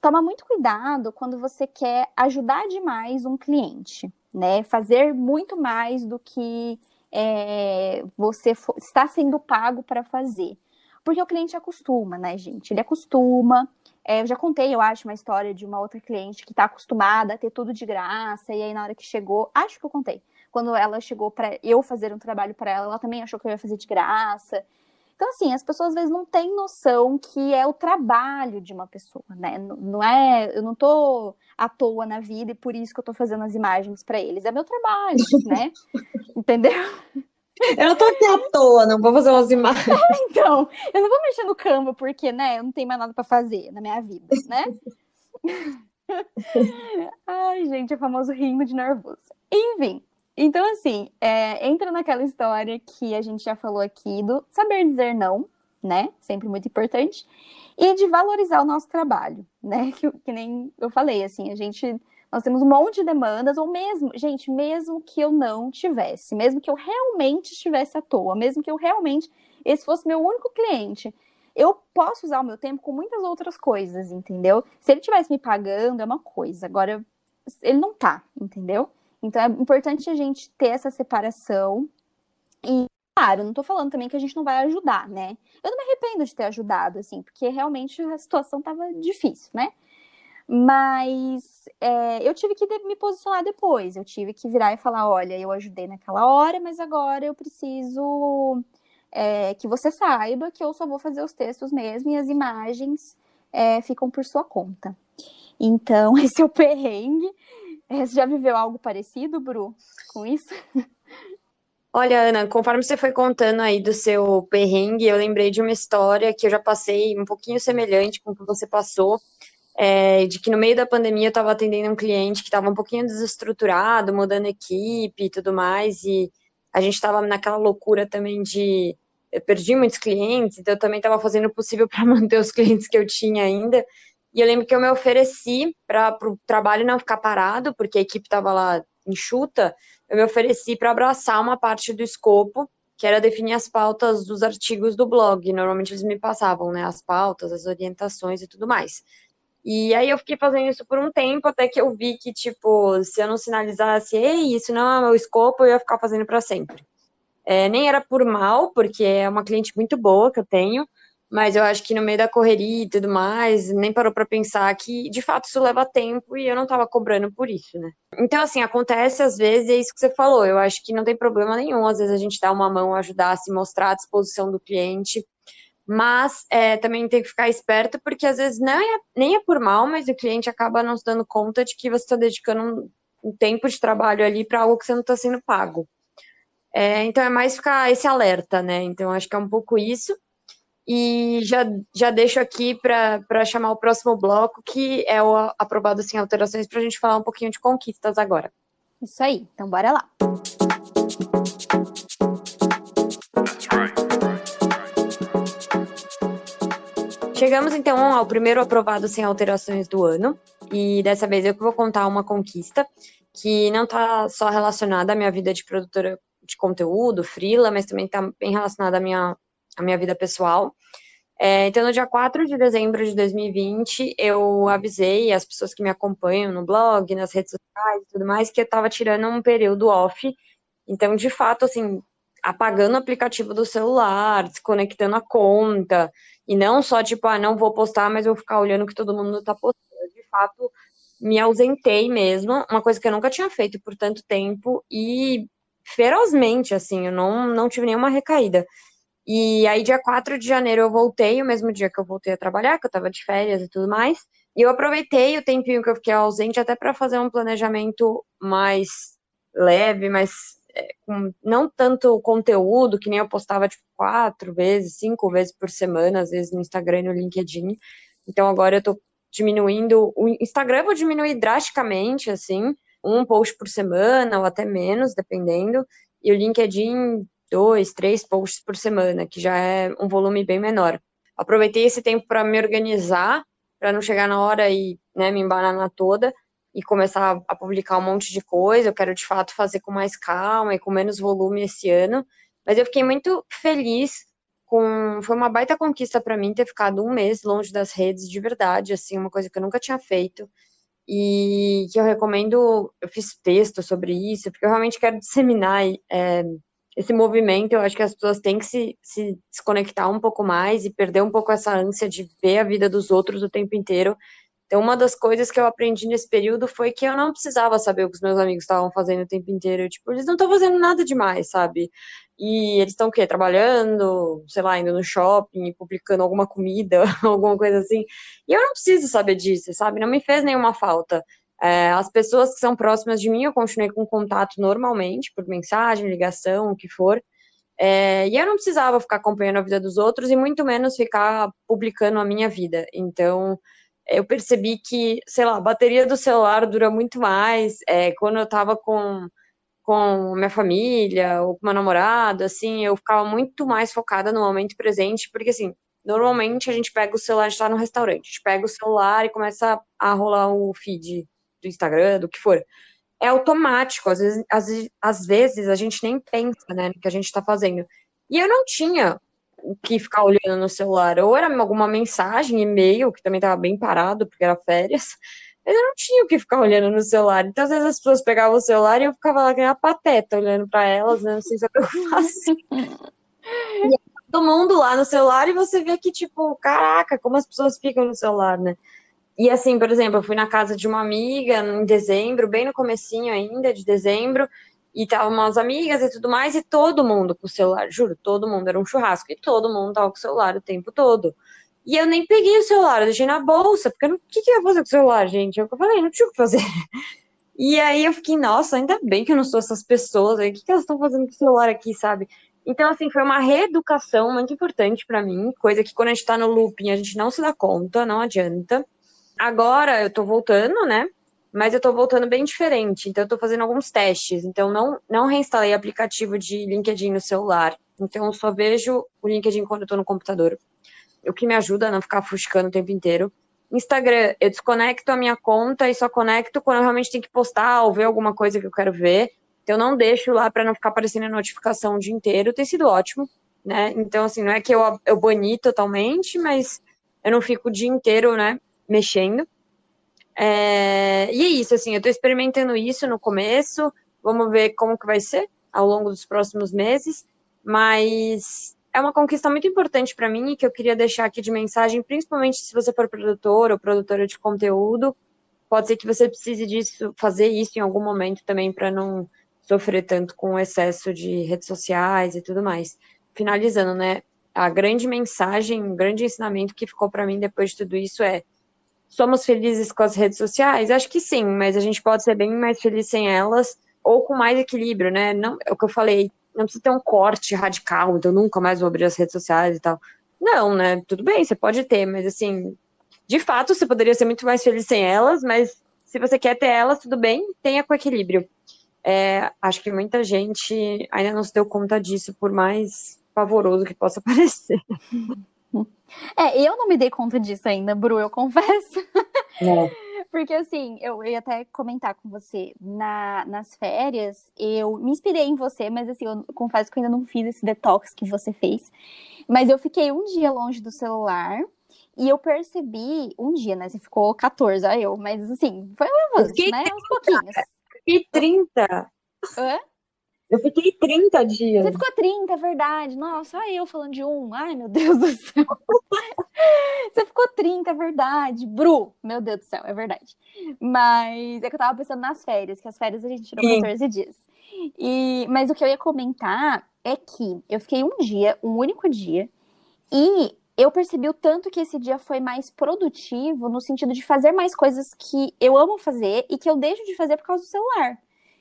Toma muito cuidado quando você quer ajudar demais um cliente, né? Fazer muito mais do que é, você está sendo pago para fazer. Porque o cliente acostuma, né, gente? Ele acostuma, é, eu já contei, eu acho, uma história de uma outra cliente que está acostumada a ter tudo de graça, e aí na hora que chegou, acho que eu contei, quando ela chegou para eu fazer um trabalho para ela, ela também achou que eu ia fazer de graça. Então, assim, as pessoas às vezes não têm noção que é o trabalho de uma pessoa, né? Não é, eu não tô à toa na vida e por isso que eu tô fazendo as imagens para eles, é meu trabalho, né? Entendeu? Eu não tô aqui à toa, não vou fazer umas imagens. então, eu não vou mexer no Canva porque, né, eu não tenho mais nada para fazer na minha vida, né? Ai, gente, é famoso rindo de nervoso. Enfim, então assim, é, entra naquela história que a gente já falou aqui do saber dizer não, né? Sempre muito importante. E de valorizar o nosso trabalho, né? Que, que nem eu falei, assim, a gente nós temos um monte de demandas, ou mesmo, gente, mesmo que eu não tivesse, mesmo que eu realmente estivesse à toa, mesmo que eu realmente, esse fosse meu único cliente, eu posso usar o meu tempo com muitas outras coisas, entendeu? Se ele tivesse me pagando, é uma coisa, agora ele não tá, entendeu? Então é importante a gente ter essa separação. E, claro, não tô falando também que a gente não vai ajudar, né? Eu não me arrependo de ter ajudado, assim, porque realmente a situação tava difícil, né? Mas é, eu tive que me posicionar depois. Eu tive que virar e falar: olha, eu ajudei naquela hora, mas agora eu preciso é, que você saiba que eu só vou fazer os textos mesmo e as imagens é, ficam por sua conta. Então, esse é o perrengue. É, você já viveu algo parecido, Bru, com isso? Olha, Ana, conforme você foi contando aí do seu perrengue, eu lembrei de uma história que eu já passei um pouquinho semelhante com o que você passou é, de que no meio da pandemia eu estava atendendo um cliente que estava um pouquinho desestruturado, mudando equipe e tudo mais, e a gente estava naquela loucura também de eu perdi muitos clientes, então eu também estava fazendo o possível para manter os clientes que eu tinha ainda. E eu lembro que eu me ofereci para o trabalho não ficar parado, porque a equipe estava lá enxuta, eu me ofereci para abraçar uma parte do escopo, que era definir as pautas dos artigos do blog. Normalmente eles me passavam, né, as pautas, as orientações e tudo mais. E aí eu fiquei fazendo isso por um tempo, até que eu vi que, tipo, se eu não sinalizasse, ei, isso não é meu escopo, eu ia ficar fazendo para sempre. É, nem era por mal, porque é uma cliente muito boa que eu tenho, mas eu acho que no meio da correria e tudo mais, nem parou para pensar que de fato isso leva tempo e eu não estava cobrando por isso, né? Então, assim, acontece às vezes, é isso que você falou, eu acho que não tem problema nenhum, às vezes a gente dá uma mão, ajudar se mostrar à disposição do cliente, mas é, também tem que ficar esperto, porque às vezes não é, nem é por mal, mas o cliente acaba não se dando conta de que você está dedicando um, um, tempo de trabalho ali para algo que você não está sendo pago. É, então é mais ficar esse alerta, né? Então acho que é um pouco isso. E já, já deixo aqui para chamar o próximo bloco, que é o aprovado sem alterações, para a gente falar um pouquinho de conquistas agora. Isso aí, então bora lá. Chegamos então ao primeiro aprovado sem alterações do ano, e dessa vez eu vou contar uma conquista que não está só relacionada à minha vida de produtora de conteúdo, frila, mas também está bem relacionada à minha a minha vida pessoal. É, então, no dia 4 de dezembro de 2020, eu avisei as pessoas que me acompanham no blog, nas redes sociais e tudo mais, que eu estava tirando um período off. Então, de fato, assim, apagando o aplicativo do celular, desconectando a conta, e não só tipo, ah, não vou postar, mas vou ficar olhando que todo mundo está postando. De fato, me ausentei mesmo, uma coisa que eu nunca tinha feito por tanto tempo, e ferozmente, assim, eu não, não tive nenhuma recaída. E aí, dia 4 de janeiro, eu voltei, o mesmo dia que eu voltei a trabalhar, que eu tava de férias e tudo mais. E eu aproveitei o tempinho que eu fiquei ausente até para fazer um planejamento mais leve, mais é, com não tanto conteúdo, que nem eu postava tipo quatro vezes, cinco vezes por semana, às vezes no Instagram e no LinkedIn. Então agora eu tô diminuindo. O Instagram eu vou diminuir drasticamente, assim, um post por semana ou até menos, dependendo. E o LinkedIn dois, três posts por semana, que já é um volume bem menor. Aproveitei esse tempo para me organizar, para não chegar na hora e né, me embananar toda e começar a publicar um monte de coisa. Eu quero de fato fazer com mais calma e com menos volume esse ano. Mas eu fiquei muito feliz com. Foi uma baita conquista para mim ter ficado um mês longe das redes de verdade, assim, uma coisa que eu nunca tinha feito. E que eu recomendo, eu fiz texto sobre isso, porque eu realmente quero disseminar é, esse movimento, eu acho que as pessoas têm que se, se desconectar um pouco mais e perder um pouco essa ânsia de ver a vida dos outros o tempo inteiro. Então, uma das coisas que eu aprendi nesse período foi que eu não precisava saber o que os meus amigos estavam fazendo o tempo inteiro. Tipo, eles não estão fazendo nada demais, sabe? E eles estão o quê? Trabalhando, sei lá, indo no shopping, publicando alguma comida, alguma coisa assim. E eu não preciso saber disso, sabe? Não me fez nenhuma falta. É, as pessoas que são próximas de mim, eu continuei com contato normalmente, por mensagem, ligação, o que for. É, e eu não precisava ficar acompanhando a vida dos outros e muito menos ficar publicando a minha vida. Então, eu percebi que, sei lá, a bateria do celular dura muito mais. É, quando eu tava com, com minha família ou com meu namorado, assim, eu ficava muito mais focada no momento presente, porque, assim, normalmente a gente pega o celular, a gente tá no restaurante, a gente pega o celular e começa a rolar o feed do Instagram, do que for. É automático, às vezes, às, às vezes a gente nem pensa né, no que a gente está fazendo. E eu não tinha o que ficar olhando no celular. Ou era alguma mensagem, e-mail, que também estava bem parado, porque era férias. Mas eu não tinha o que ficar olhando no celular. Então, às vezes, as pessoas pegavam o celular e eu ficava lá, ganhando pateta, olhando para elas, né? Não sei se é eu faço. e todo mundo lá no celular e você vê que, tipo, caraca, como as pessoas ficam no celular, né? E assim, por exemplo, eu fui na casa de uma amiga em dezembro, bem no comecinho ainda de dezembro, e estavam umas amigas e tudo mais, e todo mundo com o celular, juro, todo mundo, era um churrasco, e todo mundo tava com o celular o tempo todo. E eu nem peguei o celular, eu deixei na bolsa, porque o que, que eu ia fazer com o celular, gente? Eu falei, não tinha o que fazer. E aí eu fiquei, nossa, ainda bem que eu não sou essas pessoas, o que, que elas estão fazendo com o celular aqui, sabe? Então, assim, foi uma reeducação muito importante para mim, coisa que quando a gente tá no looping a gente não se dá conta, não adianta. Agora eu tô voltando, né? Mas eu tô voltando bem diferente. Então eu tô fazendo alguns testes. Então não, não reinstalei aplicativo de LinkedIn no celular. Então eu só vejo o LinkedIn quando eu tô no computador. O que me ajuda a não ficar fuscando o tempo inteiro. Instagram, eu desconecto a minha conta e só conecto quando eu realmente tenho que postar ou ver alguma coisa que eu quero ver. Então, eu não deixo lá para não ficar aparecendo a notificação o dia inteiro. Tem sido ótimo, né? Então, assim, não é que eu, eu bani totalmente, mas eu não fico o dia inteiro, né, mexendo. É... E é isso, assim, eu estou experimentando isso no começo. Vamos ver como que vai ser ao longo dos próximos meses. Mas é uma conquista muito importante para mim e que eu queria deixar aqui de mensagem, principalmente se você for produtor ou produtora de conteúdo, pode ser que você precise disso, fazer isso em algum momento também para não sofrer tanto com o excesso de redes sociais e tudo mais. Finalizando, né? A grande mensagem, o grande ensinamento que ficou para mim depois de tudo isso é: somos felizes com as redes sociais? Acho que sim, mas a gente pode ser bem mais feliz sem elas ou com mais equilíbrio, né? Não, é o que eu falei, não precisa ter um corte radical, então nunca mais vou abrir as redes sociais e tal. Não, né? Tudo bem, você pode ter, mas assim, de fato, você poderia ser muito mais feliz sem elas, mas se você quer ter elas, tudo bem, tenha com equilíbrio. É, acho que muita gente ainda não se deu conta disso, por mais pavoroso que possa parecer. É, eu não me dei conta disso ainda, Bru, eu confesso. É. Porque assim, eu ia até comentar com você, na, nas férias, eu me inspirei em você, mas assim, eu confesso que eu ainda não fiz esse detox que você fez. Mas eu fiquei um dia longe do celular e eu percebi, um dia, né? Você ficou 14, aí eu, mas assim, foi um avanço, né? Uns pouquinhos. Fiquei 30. Hã? Eu fiquei 30 dias. Você ficou 30, é verdade. Nossa, olha eu falando de um. Ai, meu Deus do céu. Você ficou 30, é verdade. Bru, meu Deus do céu, é verdade. Mas é que eu tava pensando nas férias, que as férias a gente tirou Sim. 14 dias. E, mas o que eu ia comentar é que eu fiquei um dia, um único dia, e eu percebi o tanto que esse dia foi mais produtivo no sentido de fazer mais coisas que eu amo fazer e que eu deixo de fazer por causa do celular.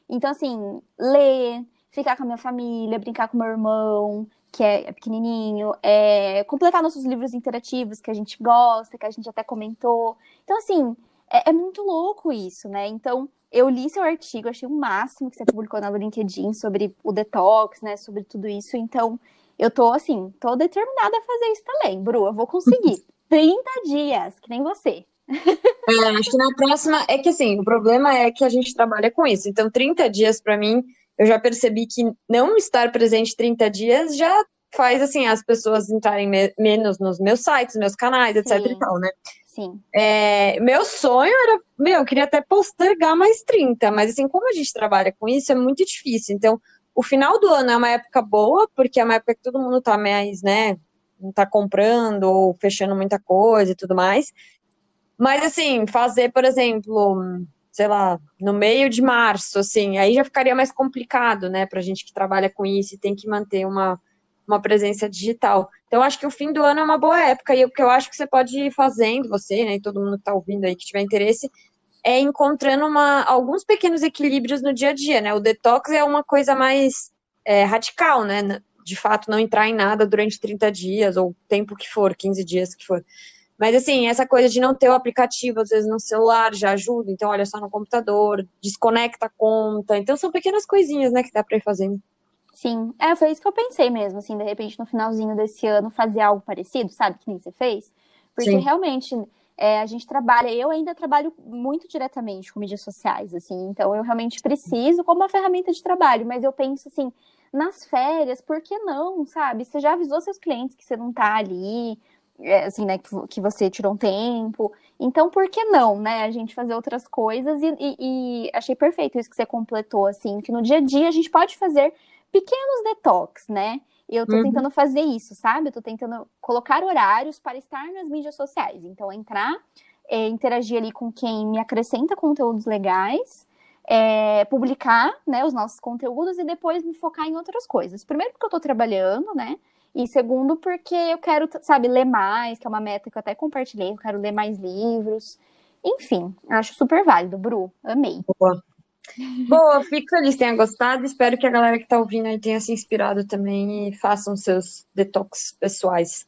Então, assim, ler, ficar com a minha família, brincar com meu irmão, que é pequenininho, é, completar nossos livros interativos que a gente gosta, que a gente até comentou. Então, assim, é, é, muito louco isso, né? Então, eu li seu artigo, achei o máximo que você publicou no LinkedIn sobre o detox, né? Sobre tudo isso. Então, eu tô, assim, tô determinada a fazer isso também, Bru. Eu vou conseguir. 30 dias, que nem você. É, acho que na próxima. É que, assim, o problema é que a gente trabalha com isso. Então, 30 dias, para mim eu já percebi que não estar presente 30 dias já faz assim as pessoas entrarem me menos nos meus sites, meus canais, etc Sim. e tal, né? Sim. É, meu sonho era, meu, eu queria até postergar mais 30, mas assim, como a gente trabalha com isso, é muito difícil. Então, o final do ano é uma época boa, porque é uma época que todo mundo tá mais, né, não tá comprando ou fechando muita coisa e tudo mais. Mas assim, fazer, por exemplo, sei lá, no meio de março, assim, aí já ficaria mais complicado, né, pra gente que trabalha com isso e tem que manter uma, uma presença digital. Então, acho que o fim do ano é uma boa época, e o que eu acho que você pode ir fazendo, você, né, e todo mundo que tá ouvindo aí que tiver interesse, é encontrando uma, alguns pequenos equilíbrios no dia a dia, né, o detox é uma coisa mais é, radical, né, de fato, não entrar em nada durante 30 dias, ou tempo que for, 15 dias que for. Mas assim, essa coisa de não ter o aplicativo, às vezes, no celular já ajuda. Então, olha só no computador, desconecta a conta. Então, são pequenas coisinhas, né, que dá pra ir fazendo. Sim, é, foi isso que eu pensei mesmo, assim, de repente, no finalzinho desse ano, fazer algo parecido, sabe, que nem você fez. Porque Sim. realmente, é, a gente trabalha, eu ainda trabalho muito diretamente com mídias sociais, assim, então eu realmente preciso como uma ferramenta de trabalho, mas eu penso assim, nas férias, por que não, sabe? Você já avisou seus clientes que você não tá ali, assim, né, que, que você tirou um tempo. Então, por que não, né, a gente fazer outras coisas? E, e, e, achei perfeito isso que você completou, assim, que no dia a dia a gente pode fazer pequenos detox, né? E eu tô uhum. tentando fazer isso, sabe? Eu tô tentando colocar horários para estar nas mídias sociais. Então, entrar, é, interagir ali com quem me acrescenta conteúdos legais, é, publicar, né, os nossos conteúdos e depois me focar em outras coisas. Primeiro porque eu tô trabalhando, né? E segundo, porque eu quero, sabe, ler mais, que é uma meta que eu até compartilhei, eu quero ler mais livros. Enfim, acho super válido, Bru. Amei. Boa. Boa, fico feliz que tenha gostado. Espero que a galera que está ouvindo aí tenha se inspirado também e façam seus detox pessoais.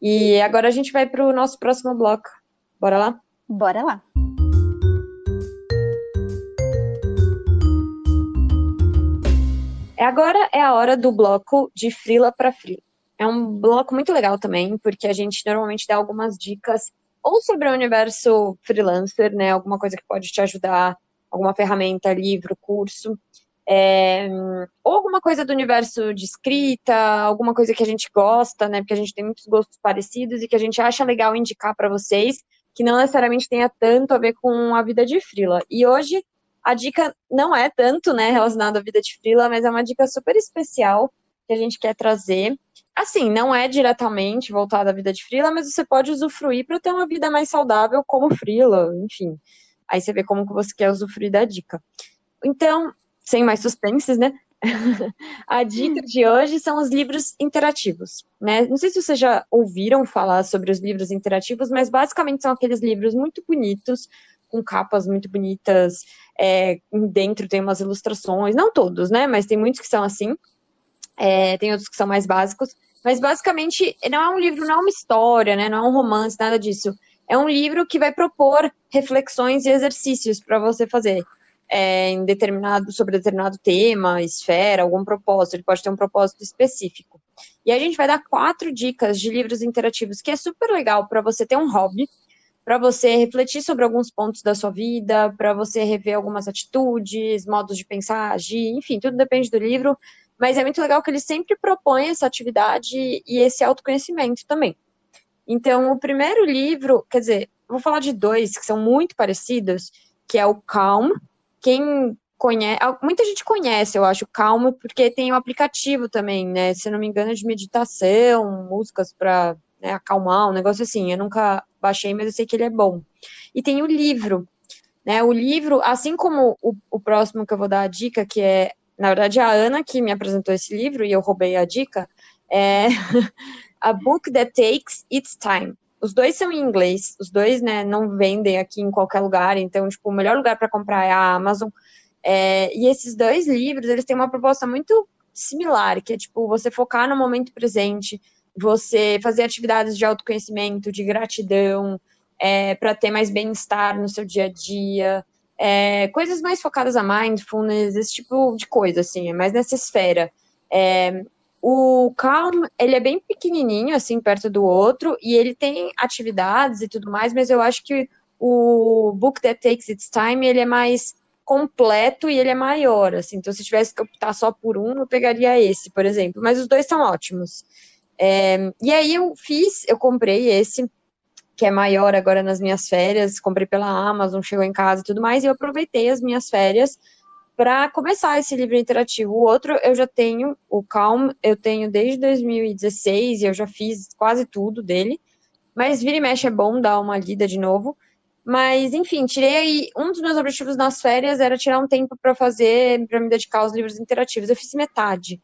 E agora a gente vai para o nosso próximo bloco. Bora lá? Bora lá. Agora é a hora do bloco de Frila para Frila. É um bloco muito legal também, porque a gente normalmente dá algumas dicas ou sobre o universo freelancer, né? Alguma coisa que pode te ajudar, alguma ferramenta, livro, curso. É, ou alguma coisa do universo de escrita, alguma coisa que a gente gosta, né? Porque a gente tem muitos gostos parecidos e que a gente acha legal indicar para vocês, que não necessariamente tenha tanto a ver com a vida de frila. E hoje a dica não é tanto, né, relacionada à vida de frila, mas é uma dica super especial que a gente quer trazer. Assim, não é diretamente voltada à vida de frila, mas você pode usufruir para ter uma vida mais saudável como frila, enfim. Aí você vê como que você quer usufruir da dica. Então, sem mais suspenses, né? a dica de hoje são os livros interativos, né? Não sei se vocês já ouviram falar sobre os livros interativos, mas basicamente são aqueles livros muito bonitos, com capas muito bonitas, é, dentro tem umas ilustrações, não todos, né? Mas tem muitos que são assim, é, tem outros que são mais básicos, mas basicamente não é um livro, não é uma história, né? Não é um romance, nada disso. É um livro que vai propor reflexões e exercícios para você fazer é, em determinado, sobre determinado tema, esfera, algum propósito, ele pode ter um propósito específico. E a gente vai dar quatro dicas de livros interativos, que é super legal para você ter um hobby, para você refletir sobre alguns pontos da sua vida, para você rever algumas atitudes, modos de pensar, agir, enfim, tudo depende do livro, mas é muito legal que ele sempre propõe essa atividade e esse autoconhecimento também. Então, o primeiro livro, quer dizer, vou falar de dois que são muito parecidos, que é o Calm, quem conhece, muita gente conhece, eu acho, Calma, porque tem o um aplicativo também, né? Se não me engano, é de meditação, músicas para né, acalmar, um negócio assim. Eu nunca baixei, mas eu sei que ele é bom. E tem o livro, né? O livro, assim como o, o próximo que eu vou dar a dica, que é, na verdade, a Ana que me apresentou esse livro e eu roubei a dica, é A Book That Takes Its Time. Os dois são em inglês, os dois, né, não vendem aqui em qualquer lugar, então, tipo, o melhor lugar para comprar é a Amazon. É, e esses dois livros, eles têm uma proposta muito similar, que é, tipo, você focar no momento presente, você fazer atividades de autoconhecimento, de gratidão, é, para ter mais bem-estar no seu dia a dia, é, coisas mais focadas a mindfulness, esse tipo de coisa, assim, é mais nessa esfera. É, o Calm, ele é bem pequenininho, assim, perto do outro, e ele tem atividades e tudo mais, mas eu acho que o Book That Takes Its Time, ele é mais completo e ele é maior, assim, então se tivesse que optar só por um, eu pegaria esse, por exemplo, mas os dois são ótimos. É, e aí eu fiz, eu comprei esse, que é maior agora nas minhas férias, comprei pela Amazon, chegou em casa e tudo mais, e eu aproveitei as minhas férias para começar esse livro interativo. O outro eu já tenho, o Calm, eu tenho desde 2016 e eu já fiz quase tudo dele. Mas vira e mexe é bom dar uma lida de novo. Mas, enfim, tirei aí. Um dos meus objetivos nas férias era tirar um tempo para fazer, para me dedicar aos livros interativos. Eu fiz metade.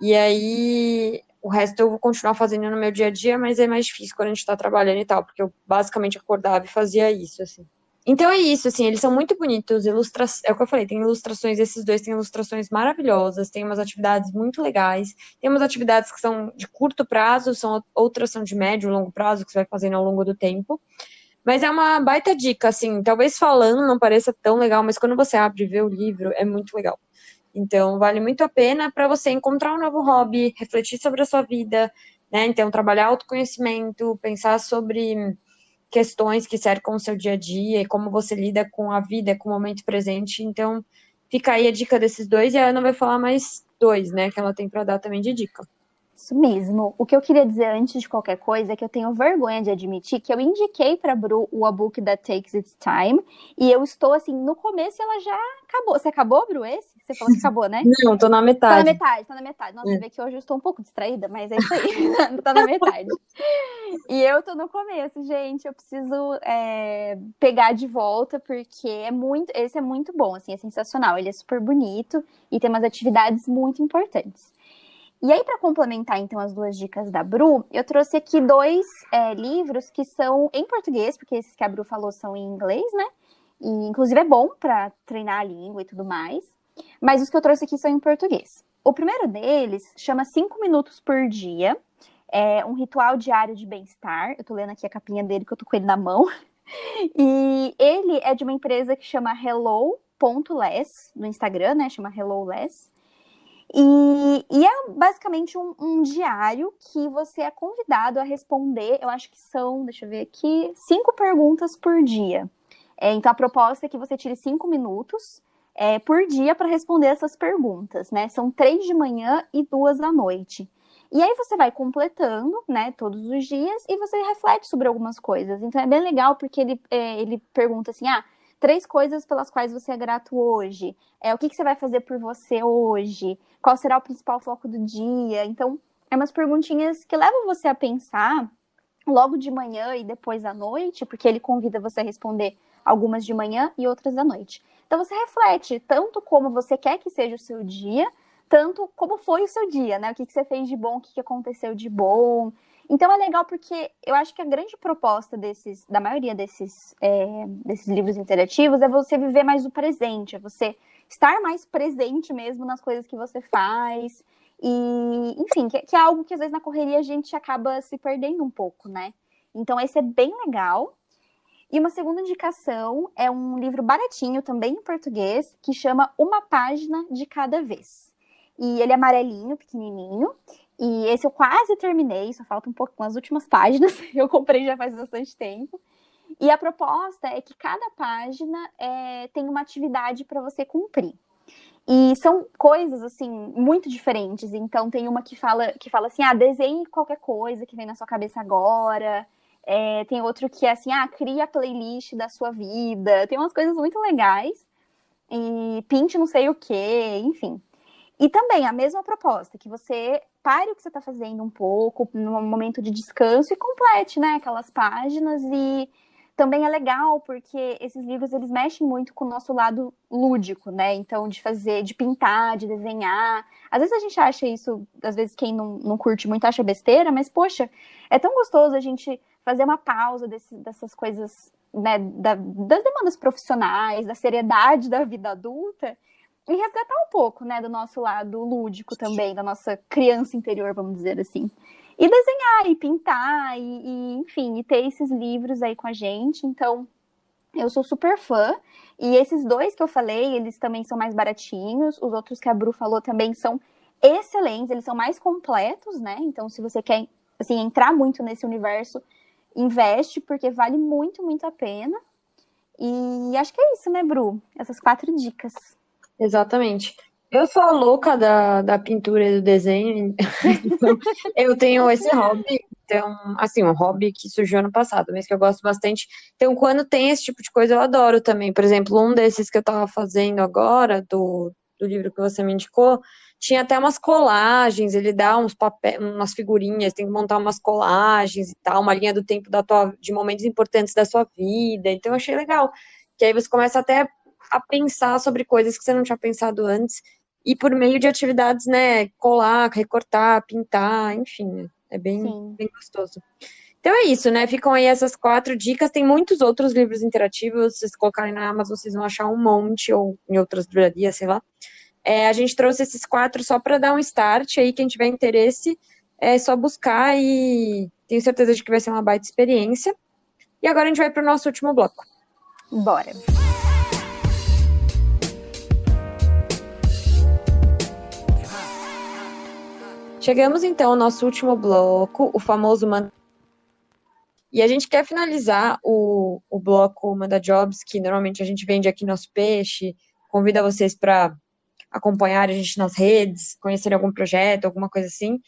E aí, o resto eu vou continuar fazendo no meu dia a dia, mas é mais difícil quando a gente está trabalhando e tal, porque eu basicamente acordava e fazia isso, assim. Então é isso, assim, eles são muito bonitos, ilustra... é o que eu falei, tem ilustrações, esses dois têm ilustrações maravilhosas, tem umas atividades muito legais, tem umas atividades que são de curto prazo, são outras são de médio longo prazo, que você vai fazendo ao longo do tempo. Mas é uma baita dica, assim, talvez falando não pareça tão legal, mas quando você abre e vê o livro, é muito legal. Então, vale muito a pena para você encontrar um novo hobby, refletir sobre a sua vida, né? Então, trabalhar autoconhecimento, pensar sobre questões que cercam o seu dia a dia e como você lida com a vida, com o momento presente. Então, fica aí a dica desses dois e a Ana vai falar mais dois, né, que ela tem para dar também de dica. Isso mesmo. O que eu queria dizer antes de qualquer coisa é que eu tenho vergonha de admitir que eu indiquei para Bru o A Book That Takes Its Time e eu estou assim no começo e ela já acabou. Você acabou, Bru, esse? Você falou que acabou, né? Não, tô na metade. Tá na metade, tá na metade. Nossa, é. você vê que hoje eu estou um pouco distraída, mas é isso aí. tá na metade. E eu tô no começo, gente. Eu preciso é, pegar de volta porque é muito, esse é muito bom, assim, é sensacional. Ele é super bonito e tem umas atividades muito importantes. E aí, para complementar então as duas dicas da Bru, eu trouxe aqui dois é, livros que são em português, porque esses que a Bru falou são em inglês, né? E inclusive é bom para treinar a língua e tudo mais. Mas os que eu trouxe aqui são em português. O primeiro deles chama Cinco Minutos por Dia. É um ritual diário de bem-estar. Eu tô lendo aqui a capinha dele que eu tô com ele na mão. E ele é de uma empresa que chama Hello.less no Instagram, né? Chama Hello Less. E, e é basicamente um, um, diário que você é convidado a responder. Eu acho que são, deixa eu ver aqui, cinco perguntas por dia. É, então a proposta é que você tire cinco minutos é, por dia para responder essas perguntas, né? São três de manhã e duas da noite. E aí você vai completando, né, todos os dias e você reflete sobre algumas coisas. Então é bem legal porque ele, é, ele pergunta assim, ah, três coisas pelas quais você é grato hoje. É o que, que você vai fazer por você hoje? Qual será o principal foco do dia? Então é umas perguntinhas que levam você a pensar logo de manhã e depois à noite, porque ele convida você a responder algumas de manhã e outras à noite. Então você reflete tanto como você quer que seja o seu dia, tanto como foi o seu dia, né? O que, que você fez de bom, o que, que aconteceu de bom. Então é legal porque eu acho que a grande proposta desses, da maioria desses, é, desses livros interativos é você viver mais o presente, é você estar mais presente mesmo nas coisas que você faz. E, enfim, que, que é algo que às vezes na correria a gente acaba se perdendo um pouco, né? Então esse é bem legal. E uma segunda indicação é um livro baratinho, também em português, que chama Uma Página de Cada Vez. E ele é amarelinho, pequenininho. E esse eu quase terminei, só falta um pouco com as últimas páginas. Eu comprei já faz bastante tempo. E a proposta é que cada página é, tem uma atividade para você cumprir. E são coisas assim muito diferentes. Então tem uma que fala que fala assim: "Ah, desenhe qualquer coisa que vem na sua cabeça agora". É, tem outro que é assim: "Ah, cria a playlist da sua vida". Tem umas coisas muito legais. E pinte não sei o que, enfim. E também a mesma proposta, que você pare o que você está fazendo um pouco, num momento de descanso, e complete, né, aquelas páginas. E também é legal, porque esses livros, eles mexem muito com o nosso lado lúdico, né? Então, de fazer, de pintar, de desenhar. Às vezes a gente acha isso, às vezes quem não, não curte muito acha besteira, mas, poxa, é tão gostoso a gente fazer uma pausa desse, dessas coisas, né, da, das demandas profissionais, da seriedade da vida adulta, e resgatar um pouco, né, do nosso lado lúdico também, da nossa criança interior, vamos dizer assim. E desenhar, e pintar, e, e enfim, e ter esses livros aí com a gente. Então, eu sou super fã. E esses dois que eu falei, eles também são mais baratinhos. Os outros que a Bru falou também são excelentes, eles são mais completos, né? Então, se você quer, assim, entrar muito nesse universo, investe, porque vale muito, muito a pena. E acho que é isso, né, Bru? Essas quatro dicas. Exatamente. Eu sou a louca da, da pintura e do desenho, então eu tenho esse hobby, então, assim, um hobby que surgiu ano passado, mas que eu gosto bastante. Então, quando tem esse tipo de coisa, eu adoro também. Por exemplo, um desses que eu tava fazendo agora, do, do livro que você me indicou, tinha até umas colagens, ele dá uns papéis, umas figurinhas, tem que montar umas colagens e tal, uma linha do tempo da tua, de momentos importantes da sua vida. Então, eu achei legal. Que aí você começa até a pensar sobre coisas que você não tinha pensado antes e por meio de atividades, né, colar, recortar, pintar, enfim, é bem, bem gostoso. Então é isso, né? Ficam aí essas quatro dicas. Tem muitos outros livros interativos. Se vocês colocarem na Amazon, vocês vão achar um monte, ou em outras livrarias, sei lá. É, a gente trouxe esses quatro só para dar um start aí. Quem tiver interesse, é só buscar e tenho certeza de que vai ser uma baita experiência. E agora a gente vai para o nosso último bloco. Bora! Chegamos então ao nosso último bloco, o famoso Manda. E a gente quer finalizar o, o bloco Manda Jobs, que normalmente a gente vende aqui nosso peixe, convida vocês para acompanhar a gente nas redes, conhecer algum projeto, alguma coisa assim,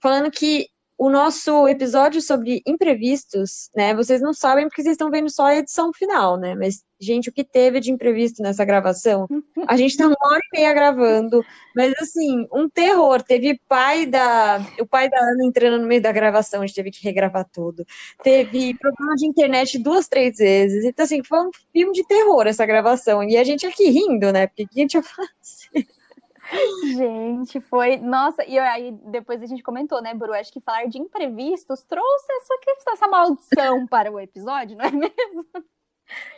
falando que o nosso episódio sobre imprevistos, né? Vocês não sabem porque vocês estão vendo só a edição final, né? Mas, gente, o que teve de imprevisto nessa gravação? A gente tá uma hora e meia gravando, mas assim, um terror. Teve pai da. O pai da Ana entrando no meio da gravação, a gente teve que regravar tudo. Teve problema de internet duas, três vezes. Então, assim, foi um filme de terror essa gravação. E a gente aqui rindo, né? Porque o que a gente ia fazer? Gente, foi. Nossa, e aí depois a gente comentou, né, Bru? Acho que falar de imprevistos trouxe essa, essa maldição para o episódio, não é mesmo?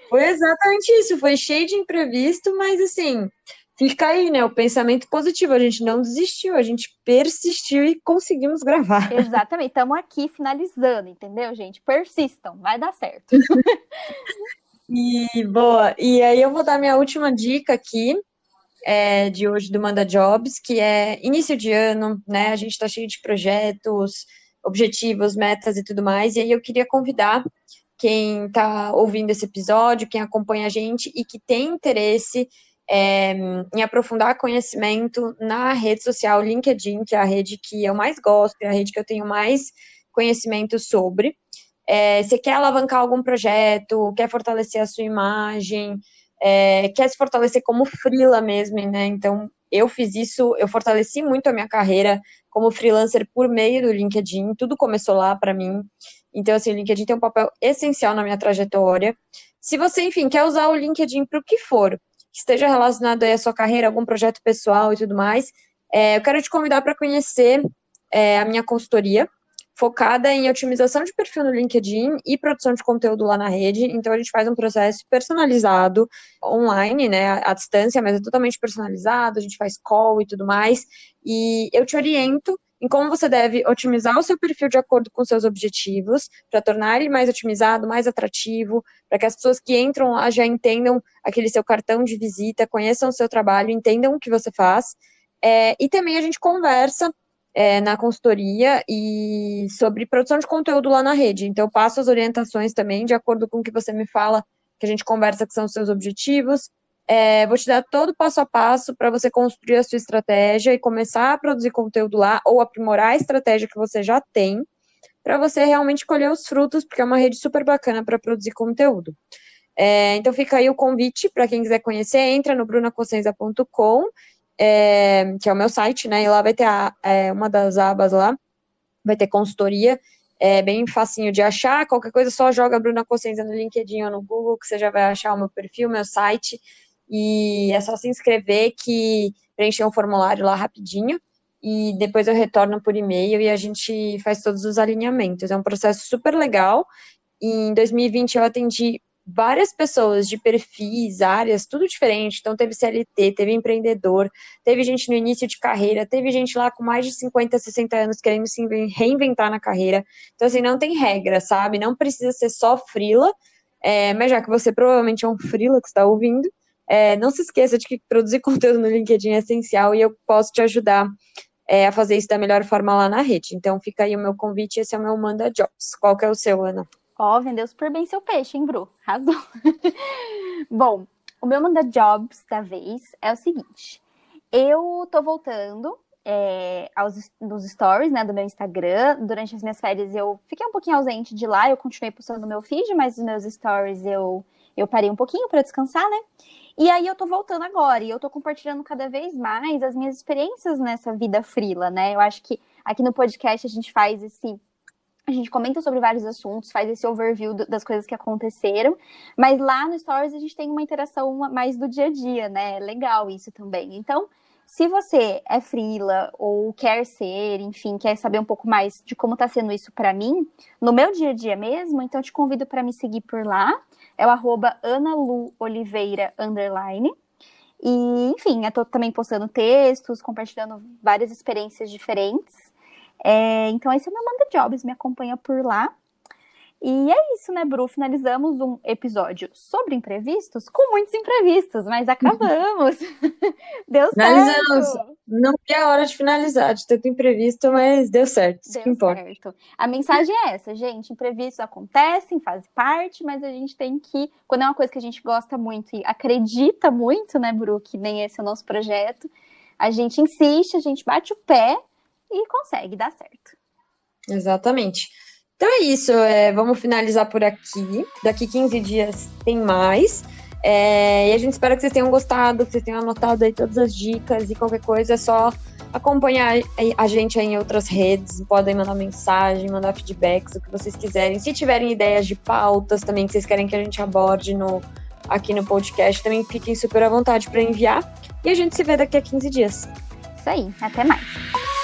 Foi exatamente isso, foi cheio de imprevisto, mas assim, fica aí, né? O pensamento positivo. A gente não desistiu, a gente persistiu e conseguimos gravar. Exatamente, estamos aqui finalizando, entendeu, gente? Persistam, vai dar certo. e boa, e aí eu vou dar minha última dica aqui é, de hoje do Manda Jobs, que é início de ano, né? A gente está cheio de projetos, objetivos, metas e tudo mais. E aí eu queria convidar quem está ouvindo esse episódio, quem acompanha a gente e que tem interesse é, em aprofundar conhecimento na rede social LinkedIn, que é a rede que eu mais gosto, é a rede que eu tenho mais conhecimento sobre. É, você quer alavancar algum projeto, quer fortalecer a sua imagem, é, quer se fortalecer como freela mesmo, né? Então, eu fiz isso, eu fortaleci muito a minha carreira como freelancer por meio do LinkedIn, tudo começou lá para mim. Então, assim, o LinkedIn tem um papel essencial na minha trajetória. Se você, enfim, quer usar o LinkedIn para o que for, que esteja relacionado aí à sua carreira, algum projeto pessoal e tudo mais, é, eu quero te convidar para conhecer é, a minha consultoria, focada em otimização de perfil no LinkedIn e produção de conteúdo lá na rede. Então a gente faz um processo personalizado online, né, à distância, mas é totalmente personalizado, a gente faz call e tudo mais. E eu te oriento em como você deve otimizar o seu perfil de acordo com seus objetivos, para tornar ele mais otimizado, mais atrativo, para que as pessoas que entram lá já entendam aquele seu cartão de visita, conheçam o seu trabalho, entendam o que você faz. É, e também a gente conversa é, na consultoria e sobre produção de conteúdo lá na rede. Então, eu passo as orientações também, de acordo com o que você me fala, que a gente conversa que são os seus objetivos. É, vou te dar todo o passo a passo para você construir a sua estratégia e começar a produzir conteúdo lá ou aprimorar a estratégia que você já tem, para você realmente colher os frutos, porque é uma rede super bacana para produzir conteúdo. É, então fica aí o convite para quem quiser conhecer, entra no brunacossenza.com é, que é o meu site, né? E lá vai ter a, é, uma das abas lá, vai ter consultoria, é bem facinho de achar. Qualquer coisa, só joga Bruna Cossenza no LinkedIn ou no Google, que você já vai achar o meu perfil, meu site. E é só se inscrever que preencher um formulário lá rapidinho. E depois eu retorno por e-mail e a gente faz todos os alinhamentos. É um processo super legal. Em 2020 eu atendi várias pessoas de perfis, áreas, tudo diferente. Então, teve CLT, teve empreendedor, teve gente no início de carreira, teve gente lá com mais de 50, 60 anos querendo se reinventar na carreira. Então, assim, não tem regra, sabe? Não precisa ser só frila, é, mas já que você provavelmente é um frila que está ouvindo, é, não se esqueça de que produzir conteúdo no LinkedIn é essencial e eu posso te ajudar é, a fazer isso da melhor forma lá na rede. Então, fica aí o meu convite, esse é o meu Manda Jobs. Qual que é o seu, Ana? Ó, oh, vendeu super bem seu peixe, hein, Bru? Razão. Bom, o meu manda jobs da vez é o seguinte. Eu tô voltando é, aos, nos stories, né, do meu Instagram. Durante as minhas férias eu fiquei um pouquinho ausente de lá, eu continuei postando meu feed, mas os meus stories eu, eu parei um pouquinho para descansar, né? E aí eu tô voltando agora e eu tô compartilhando cada vez mais as minhas experiências nessa vida frila, né? Eu acho que aqui no podcast a gente faz esse a gente comenta sobre vários assuntos, faz esse overview das coisas que aconteceram, mas lá no Stories a gente tem uma interação mais do dia a dia, né? É legal isso também. Então, se você é frila ou quer ser, enfim, quer saber um pouco mais de como está sendo isso para mim, no meu dia a dia mesmo, então te convido para me seguir por lá. É o arroba analuoliveira. E, enfim, eu tô também postando textos, compartilhando várias experiências diferentes. É, então, esse é o meu Manda Jobs, me acompanha por lá. E é isso, né, Bru? Finalizamos um episódio sobre imprevistos com muitos imprevistos, mas acabamos. deu certo. Não vi a hora de finalizar, de tanto imprevisto, mas deu certo. Isso deu que importa. Certo. A mensagem é essa, gente. Imprevistos acontecem, fazem parte, mas a gente tem que, quando é uma coisa que a gente gosta muito e acredita muito, né, Bru, que nem esse é o nosso projeto, a gente insiste, a gente bate o pé e consegue dar certo. Exatamente. Então é isso, é, vamos finalizar por aqui. Daqui 15 dias tem mais. É, e a gente espera que vocês tenham gostado, que vocês tenham anotado aí todas as dicas e qualquer coisa é só acompanhar a gente aí em outras redes, podem mandar mensagem, mandar feedbacks, o que vocês quiserem. Se tiverem ideias de pautas também que vocês querem que a gente aborde no, aqui no podcast, também fiquem super à vontade para enviar. E a gente se vê daqui a 15 dias. Isso aí, até mais.